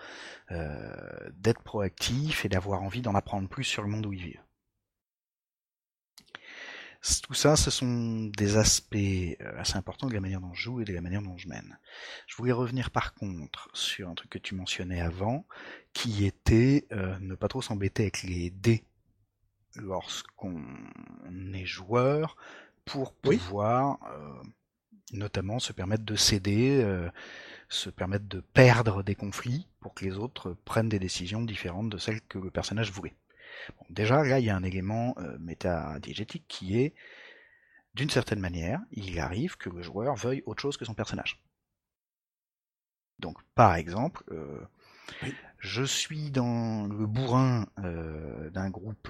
Speaker 1: euh, d'être proactifs et d'avoir envie d'en apprendre plus sur le monde où ils vivent. Tout ça, ce sont des aspects euh, assez importants de la manière dont je joue et de la manière dont je mène. Je voulais revenir par contre sur un truc que tu mentionnais avant, qui était euh, ne pas trop s'embêter avec les dés lorsqu'on est joueur pour pouvoir notamment se permettre de céder se permettre de perdre des conflits pour que les autres prennent des décisions différentes de celles que le personnage voulait. déjà, là, il y a un élément euh, métadiégétique qui est, d'une certaine manière, il arrive que le joueur veuille autre chose que son personnage. Donc, par exemple, euh, je suis dans le bourrin euh, d'un groupe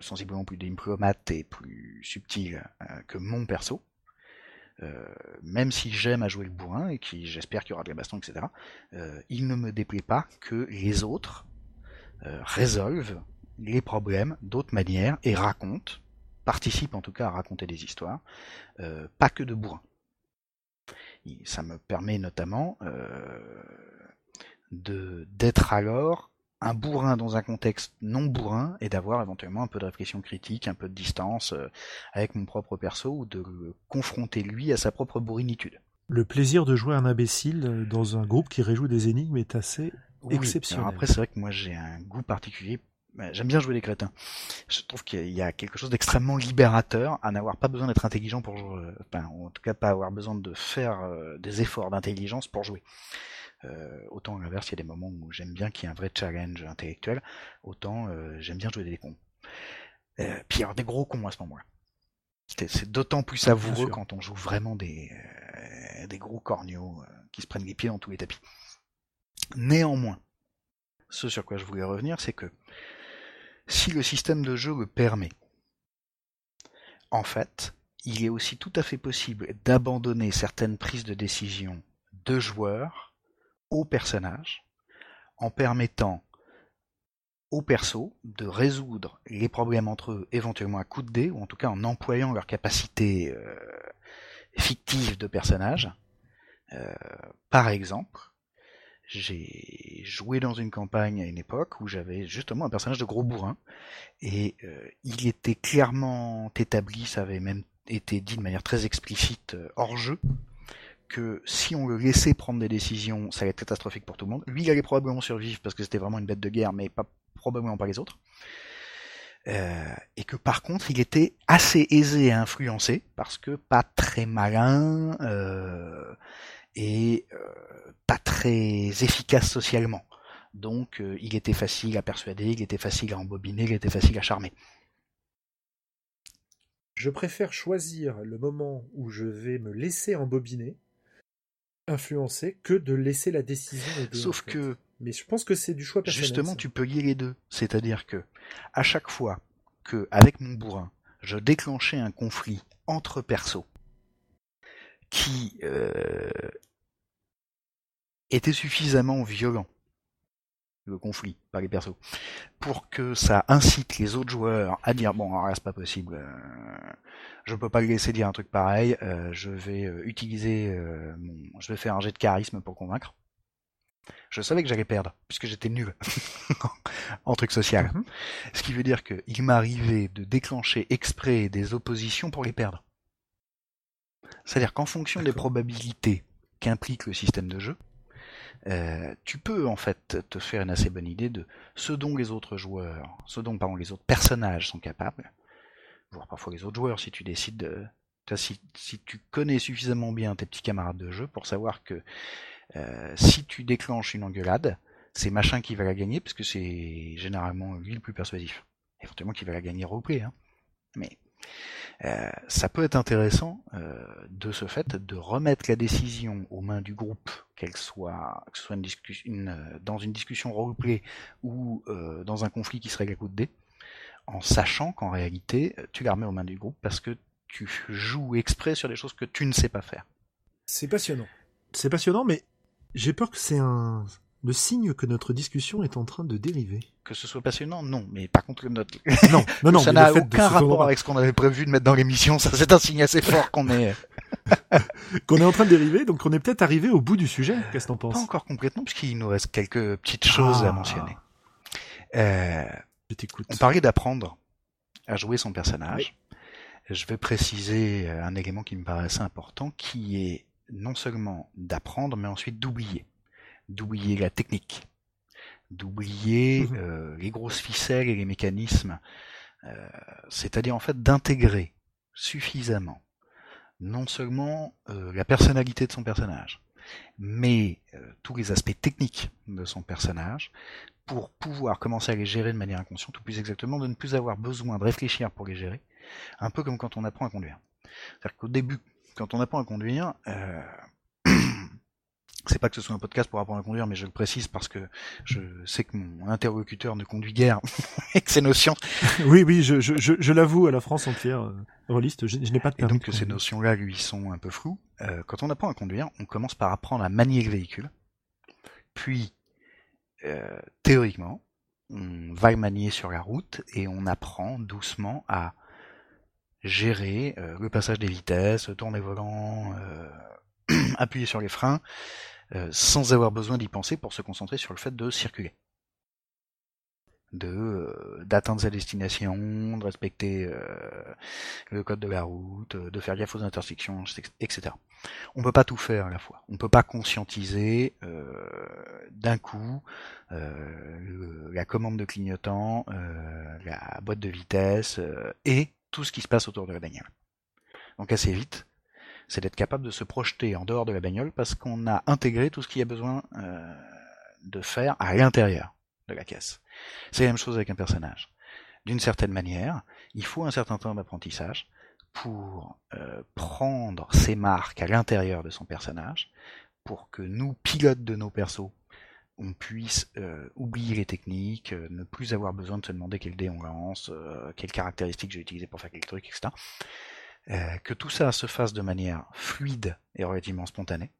Speaker 1: sensiblement plus diplomate et plus subtil que mon perso, euh, même si j'aime à jouer le bourrin et qui j'espère qu'il y aura de la baston, etc., euh, il ne me déplaît pas que les autres euh, résolvent les problèmes d'autres manières et racontent, participent en tout cas à raconter des histoires, pas que de bourrin. ça me permet notamment de d'être alors un bourrin dans un contexte non bourrin et d'avoir éventuellement un peu de réflexion critique, un peu de distance euh, avec mon propre perso ou de le confronter lui à sa propre bourrinitude.
Speaker 2: Le plaisir de jouer un imbécile euh, dans un groupe qui réjoue des énigmes est assez exceptionnel.
Speaker 1: après, c'est vrai que moi j'ai un goût particulier. Bah, j'aime bien jouer les crétins. Je trouve qu'il y a quelque chose d'extrêmement libérateur à n'avoir pas besoin d'être intelligent pour jouer. Enfin, en tout cas, pas avoir besoin de faire euh, des efforts d'intelligence pour jouer. Euh, autant à l'inverse, il y a des moments où j'aime bien qu'il y ait un vrai challenge intellectuel, autant euh, j'aime bien jouer des cons. Euh, puis des gros cons à ce moment-là. C'est d'autant plus savoureux quand on joue vraiment des, des gros corneaux qui se prennent les pieds dans tous les tapis. Néanmoins, ce sur quoi je voulais revenir, c'est que si le système de jeu le permet, en fait, il est aussi tout à fait possible d'abandonner certaines prises de décision de joueurs aux personnages en permettant aux persos de résoudre les problèmes entre eux éventuellement à coup de dés ou en tout cas en employant leur capacité euh, fictive de personnage. Euh, par exemple, j'ai joué dans une campagne à une époque où j'avais justement un personnage de gros bourrin et euh, il était clairement établi, ça avait même été dit de manière très explicite euh, hors jeu que si on le laissait prendre des décisions, ça allait être catastrophique pour tout le monde. Lui, il allait probablement survivre parce que c'était vraiment une bête de guerre, mais pas probablement pas les autres. Euh, et que par contre, il était assez aisé à influencer parce que pas très malin et pas très efficace socialement. Donc euh, il était facile à persuader, il était facile à embobiner, il était facile à charmer.
Speaker 2: Je préfère choisir le moment où je vais me laisser embobiner, influencer, que de laisser la décision aider.
Speaker 1: Sauf que.
Speaker 2: Mais je pense que c'est du choix personnel.
Speaker 1: Justement, tu peux lier les deux. C'est-à-dire que, à chaque fois que, avec mon bourrin, je déclenchais un conflit entre persos qui euh, était suffisamment violent, le conflit, pas les persos, pour que ça incite les autres joueurs à dire bon, alors là c'est pas possible, euh, je peux pas le laisser dire un truc pareil, euh, je vais euh, utiliser mon, je vais faire un jet de charisme pour convaincre. Je savais que j'allais perdre, puisque j'étais nul en truc social. Mhm. Ce qui veut dire qu'il m'arrivait de déclencher exprès des oppositions pour les perdre. C'est-à-dire qu'en fonction des probabilités qu'implique le système de jeu, euh, tu peux en fait te faire une assez bonne idée de ce dont les autres joueurs, ce dont pardon, les autres personnages sont capables, voire parfois les autres joueurs si tu décides de, si, tu connais suffisamment bien tes petits camarades de jeu pour savoir que euh, si tu déclenches une engueulade, c'est machin qui va la gagner parce que c'est généralement lui le plus persuasif. Éventuellement qui va la gagner au play, hein. Mais euh, ça peut être intéressant euh, de ce fait de remettre la décision aux mains du groupe, qu'elle soit, que ce soit une euh, dans une discussion roleplay ou dans un conflit qui serait à coup de dé, en sachant qu'en réalité tu la remets aux mains du groupe parce que tu joues exprès sur des choses que tu ne sais pas faire.
Speaker 2: C'est passionnant. C'est passionnant, mais j'ai peur que c'est un le signe que notre discussion est en train de dériver.
Speaker 1: Que ce soit passionnant, non. Mais par contre, notre...
Speaker 2: non, non, non,
Speaker 1: ça n'a aucun rapport avec ce qu'on avait prévu de mettre dans l'émission. Ça, c'est un signe assez fort qu'on est
Speaker 2: qu'on est en train de dériver. Donc, on est peut-être arrivé au bout du sujet. Qu'est-ce que t'en penses?
Speaker 1: Pas encore complètement, puisqu'il nous reste quelques petites choses à ah. mentionner. Euh, Je t'écoute. On parlait d'apprendre à jouer son personnage. Je vais préciser un élément qui me paraissait important, qui est non seulement d'apprendre, mais ensuite d'oublier d'oublier la technique, d'oublier mmh euh, les grosses ficelles et les mécanismes, euh, c'est-à-dire en fait d'intégrer suffisamment non seulement euh, la personnalité de son personnage, mais tous les aspects techniques de son personnage pour pouvoir commencer à les gérer de manière inconsciente, ou plus exactement de ne plus avoir besoin de réfléchir pour les gérer, un peu comme quand on apprend à conduire. C'est-à-dire qu'au début, quand on apprend à conduire, c'est pas que ce soit un podcast pour apprendre à conduire, mais je le précise parce que je sais que mon interlocuteur ne conduit guère avec ses notions.
Speaker 2: oui, oui, je, je, je, l'avoue à la France entière, euh, je, je n'ai pas de
Speaker 1: permis. Et donc ces notions-là, lui, sont un peu floues. Euh, quand on apprend à conduire, on commence par apprendre à manier le véhicule. Puis, euh, théoriquement, on va le manier sur la route et on apprend doucement à gérer euh, le passage des vitesses, tourner volant, euh, appuyer sur les freins, sans avoir besoin d'y penser pour se concentrer sur le fait de circuler. De euh, d'atteindre sa destination, de respecter euh, le code de la route, de faire gaffe aux intersections, etc. On peut pas tout faire à la fois. On peut pas conscientiser d'un coup la commande de clignotant, la boîte de vitesse et tout ce qui se passe autour de la bagnole. Donc assez vite, c'est d'être capable de se projeter en dehors de la bagnole parce qu'on a intégré tout ce qu'il y a besoin euh, de faire à l'intérieur de la caisse. C'est la même chose avec un personnage. D'une certaine manière, il faut un certain temps d'apprentissage pour euh, prendre ses marques à l'intérieur de son personnage, pour que nous, pilotes de nos persos, on puisse euh, oublier les techniques, ne plus avoir besoin de se demander quel dé on lance, quelles caractéristiques j'ai utilisées pour faire quel truc, etc. Euh, que tout ça se fasse de manière fluide et relativement spontanée,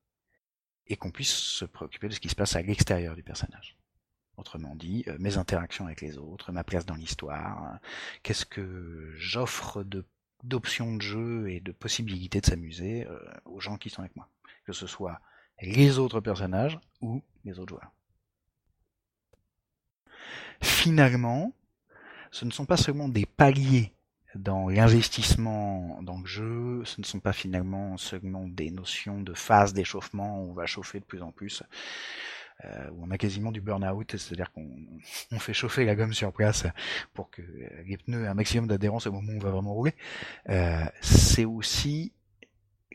Speaker 1: et qu'on puisse se préoccuper de ce qui se passe à l'extérieur du personnage. Autrement dit, euh, mes interactions avec les autres, ma place dans l'histoire, euh, qu'est-ce que j'offre de d'options de jeu et de possibilités de s'amuser aux gens qui sont avec moi. Que ce soit les autres personnages ou les autres joueurs. Finalement, ce ne sont pas seulement des paliers dans l'investissement dans le jeu, ce ne sont pas finalement seulement des notions de phase d'échauffement où on va chauffer de plus en plus, euh, où on a quasiment du burn-out, c'est-à-dire qu'on fait chauffer la gomme sur place pour que les pneus aient un maximum d'adhérence au moment où on va vraiment rouler. Euh, c'est aussi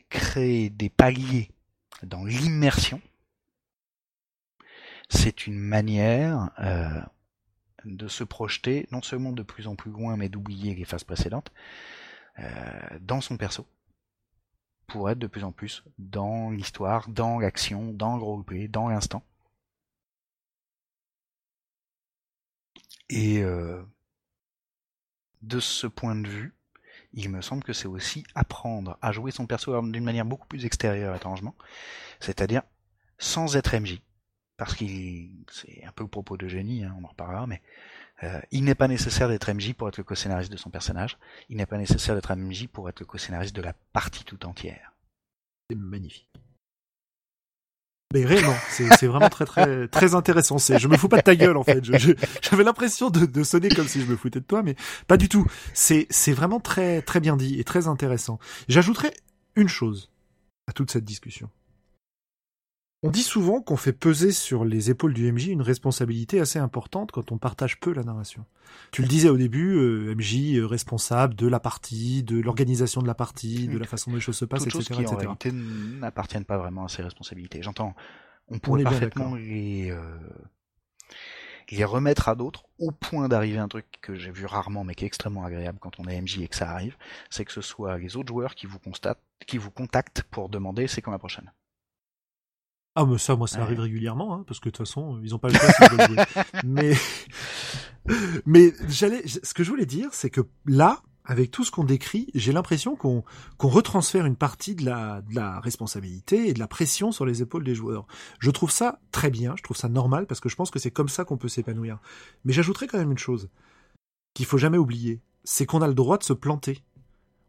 Speaker 1: créer des paliers dans l'immersion. C'est une manière euh, de se projeter, non seulement de plus en plus loin, mais d'oublier les phases précédentes, euh, dans son perso, pour être de plus en plus dans l'histoire, dans l'action, dans le roleplay, dans l'instant. Et euh, de ce point de vue, il me semble que c'est aussi apprendre à jouer son perso d'une manière beaucoup plus extérieure, étrangement, c'est-à-dire sans être MJ, parce qu'il c'est un peu le propos de génie, hein, on en reparlera, mais euh, il n'est pas nécessaire d'être MJ pour être le co-scénariste de son personnage. Il n'est pas nécessaire d'être MJ pour être le co-scénariste de la partie tout entière.
Speaker 2: C'est magnifique. Mais réellement, c'est vraiment très très très intéressant. Je me fous pas de ta gueule en fait. J'avais l'impression de, de, sonner comme si je me foutais de toi, mais pas du tout. C'est c'est vraiment très très bien dit et très intéressant. J'ajouterais une chose à toute cette discussion. On dit souvent qu'on fait peser sur les épaules du MJ une responsabilité assez importante quand on partage peu la narration. Tu le disais au début, euh, MJ euh, responsable de la partie, de l'organisation de la partie, de la façon dont les choses se passent, etc.
Speaker 1: Qui, en réalité n'appartiennent pas vraiment à ses responsabilités. J'entends, on pourrait parfaitement les, euh, les remettre à d'autres au point d'arriver à un truc que j'ai vu rarement mais qui est extrêmement agréable quand on est MJ et que ça arrive, c'est que ce soit les autres joueurs qui vous constatent, qui vous contactent pour demander c'est quand la prochaine?
Speaker 2: Ah mais ça, moi, ça arrive régulièrement, hein, parce que de toute façon, ils ont pas le temps. mais mais j'allais, ce que je voulais dire, c'est que là, avec tout ce qu'on décrit, j'ai l'impression qu'on qu'on retransfère une partie de la, de la responsabilité et de la pression sur les épaules des joueurs. Je trouve ça très bien, je trouve ça normal parce que je pense que c'est comme ça qu'on peut s'épanouir. Mais j'ajouterais quand même une chose qu'il faut jamais oublier, c'est qu'on a le droit de se planter,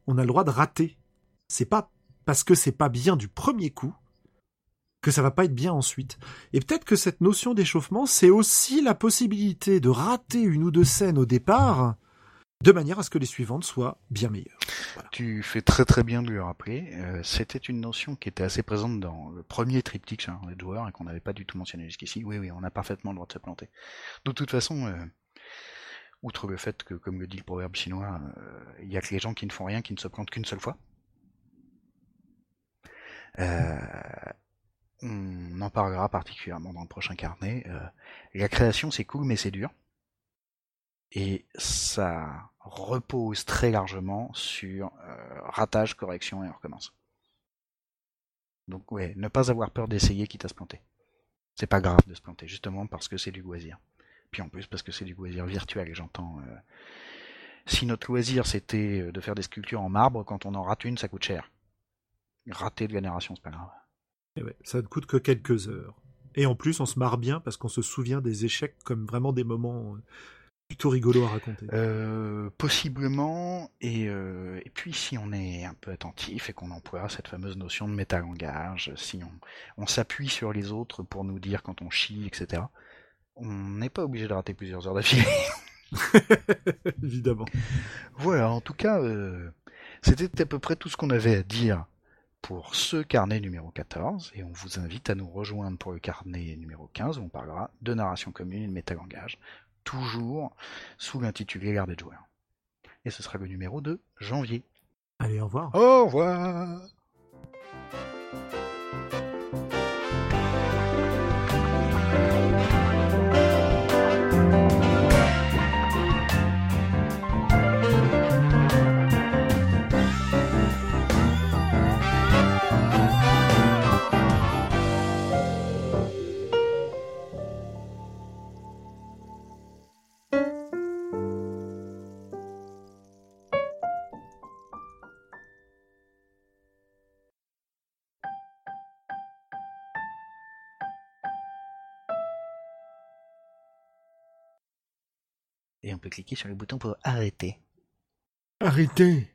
Speaker 2: on a le droit de rater. C'est pas parce que c'est pas bien du premier coup que ça va pas être bien ensuite. Et peut-être que cette notion d'échauffement, c'est aussi la possibilité de rater une ou deux scènes au départ, de manière à ce que les suivantes soient bien meilleures.
Speaker 1: Tu fais très très bien de le rappeler. Euh, c'était une notion qui était assez présente dans le premier triptyque sur les joueurs et qu'on n'avait pas du tout mentionné jusqu'ici. Oui, oui, on a parfaitement le droit de se planter. De toute façon, euh, outre le fait que, comme le dit le proverbe chinois, euh, il y a que les gens qui ne font rien qui ne se plantent qu'une seule fois. Euh, on en parlera particulièrement dans le prochain carnet. Euh, la création, c'est cool, mais c'est dur. Et ça repose très largement sur euh, ratage, correction et on recommence. Donc ouais, ne pas avoir peur d'essayer quitte à se planter. C'est pas grave de se planter, justement parce que c'est du loisir. Puis en plus parce que c'est du loisir virtuel, j'entends. Euh, si notre loisir c'était de faire des sculptures en marbre, quand on en rate une, ça coûte cher. Rater de génération, c'est pas grave.
Speaker 2: Eh ça ne coûte que quelques heures. Et en plus, on se marre bien parce qu'on se souvient des échecs comme vraiment des moments euh, plutôt rigolos à raconter.
Speaker 1: Euh, possiblement. Et, euh, et puis, si on est un peu attentif et qu'on emploie cette fameuse notion de métalangage, si on, on s'appuie sur les autres pour nous dire quand on chie, etc., on n'est pas obligé de rater plusieurs heures d'affilée.
Speaker 2: Évidemment.
Speaker 1: Voilà, en tout cas, c'était à peu près tout ce qu'on avait à dire pour ce carnet numéro 14 et on vous invite à nous rejoindre pour le carnet numéro 15 où on parlera de narration commune et de métalangage, toujours sous l'intitulé L'art des joueurs. Et ce sera le numéro de janvier.
Speaker 2: Allez, au revoir.
Speaker 1: Au revoir. On peut cliquer sur le bouton pour arrêter.
Speaker 2: Arrêter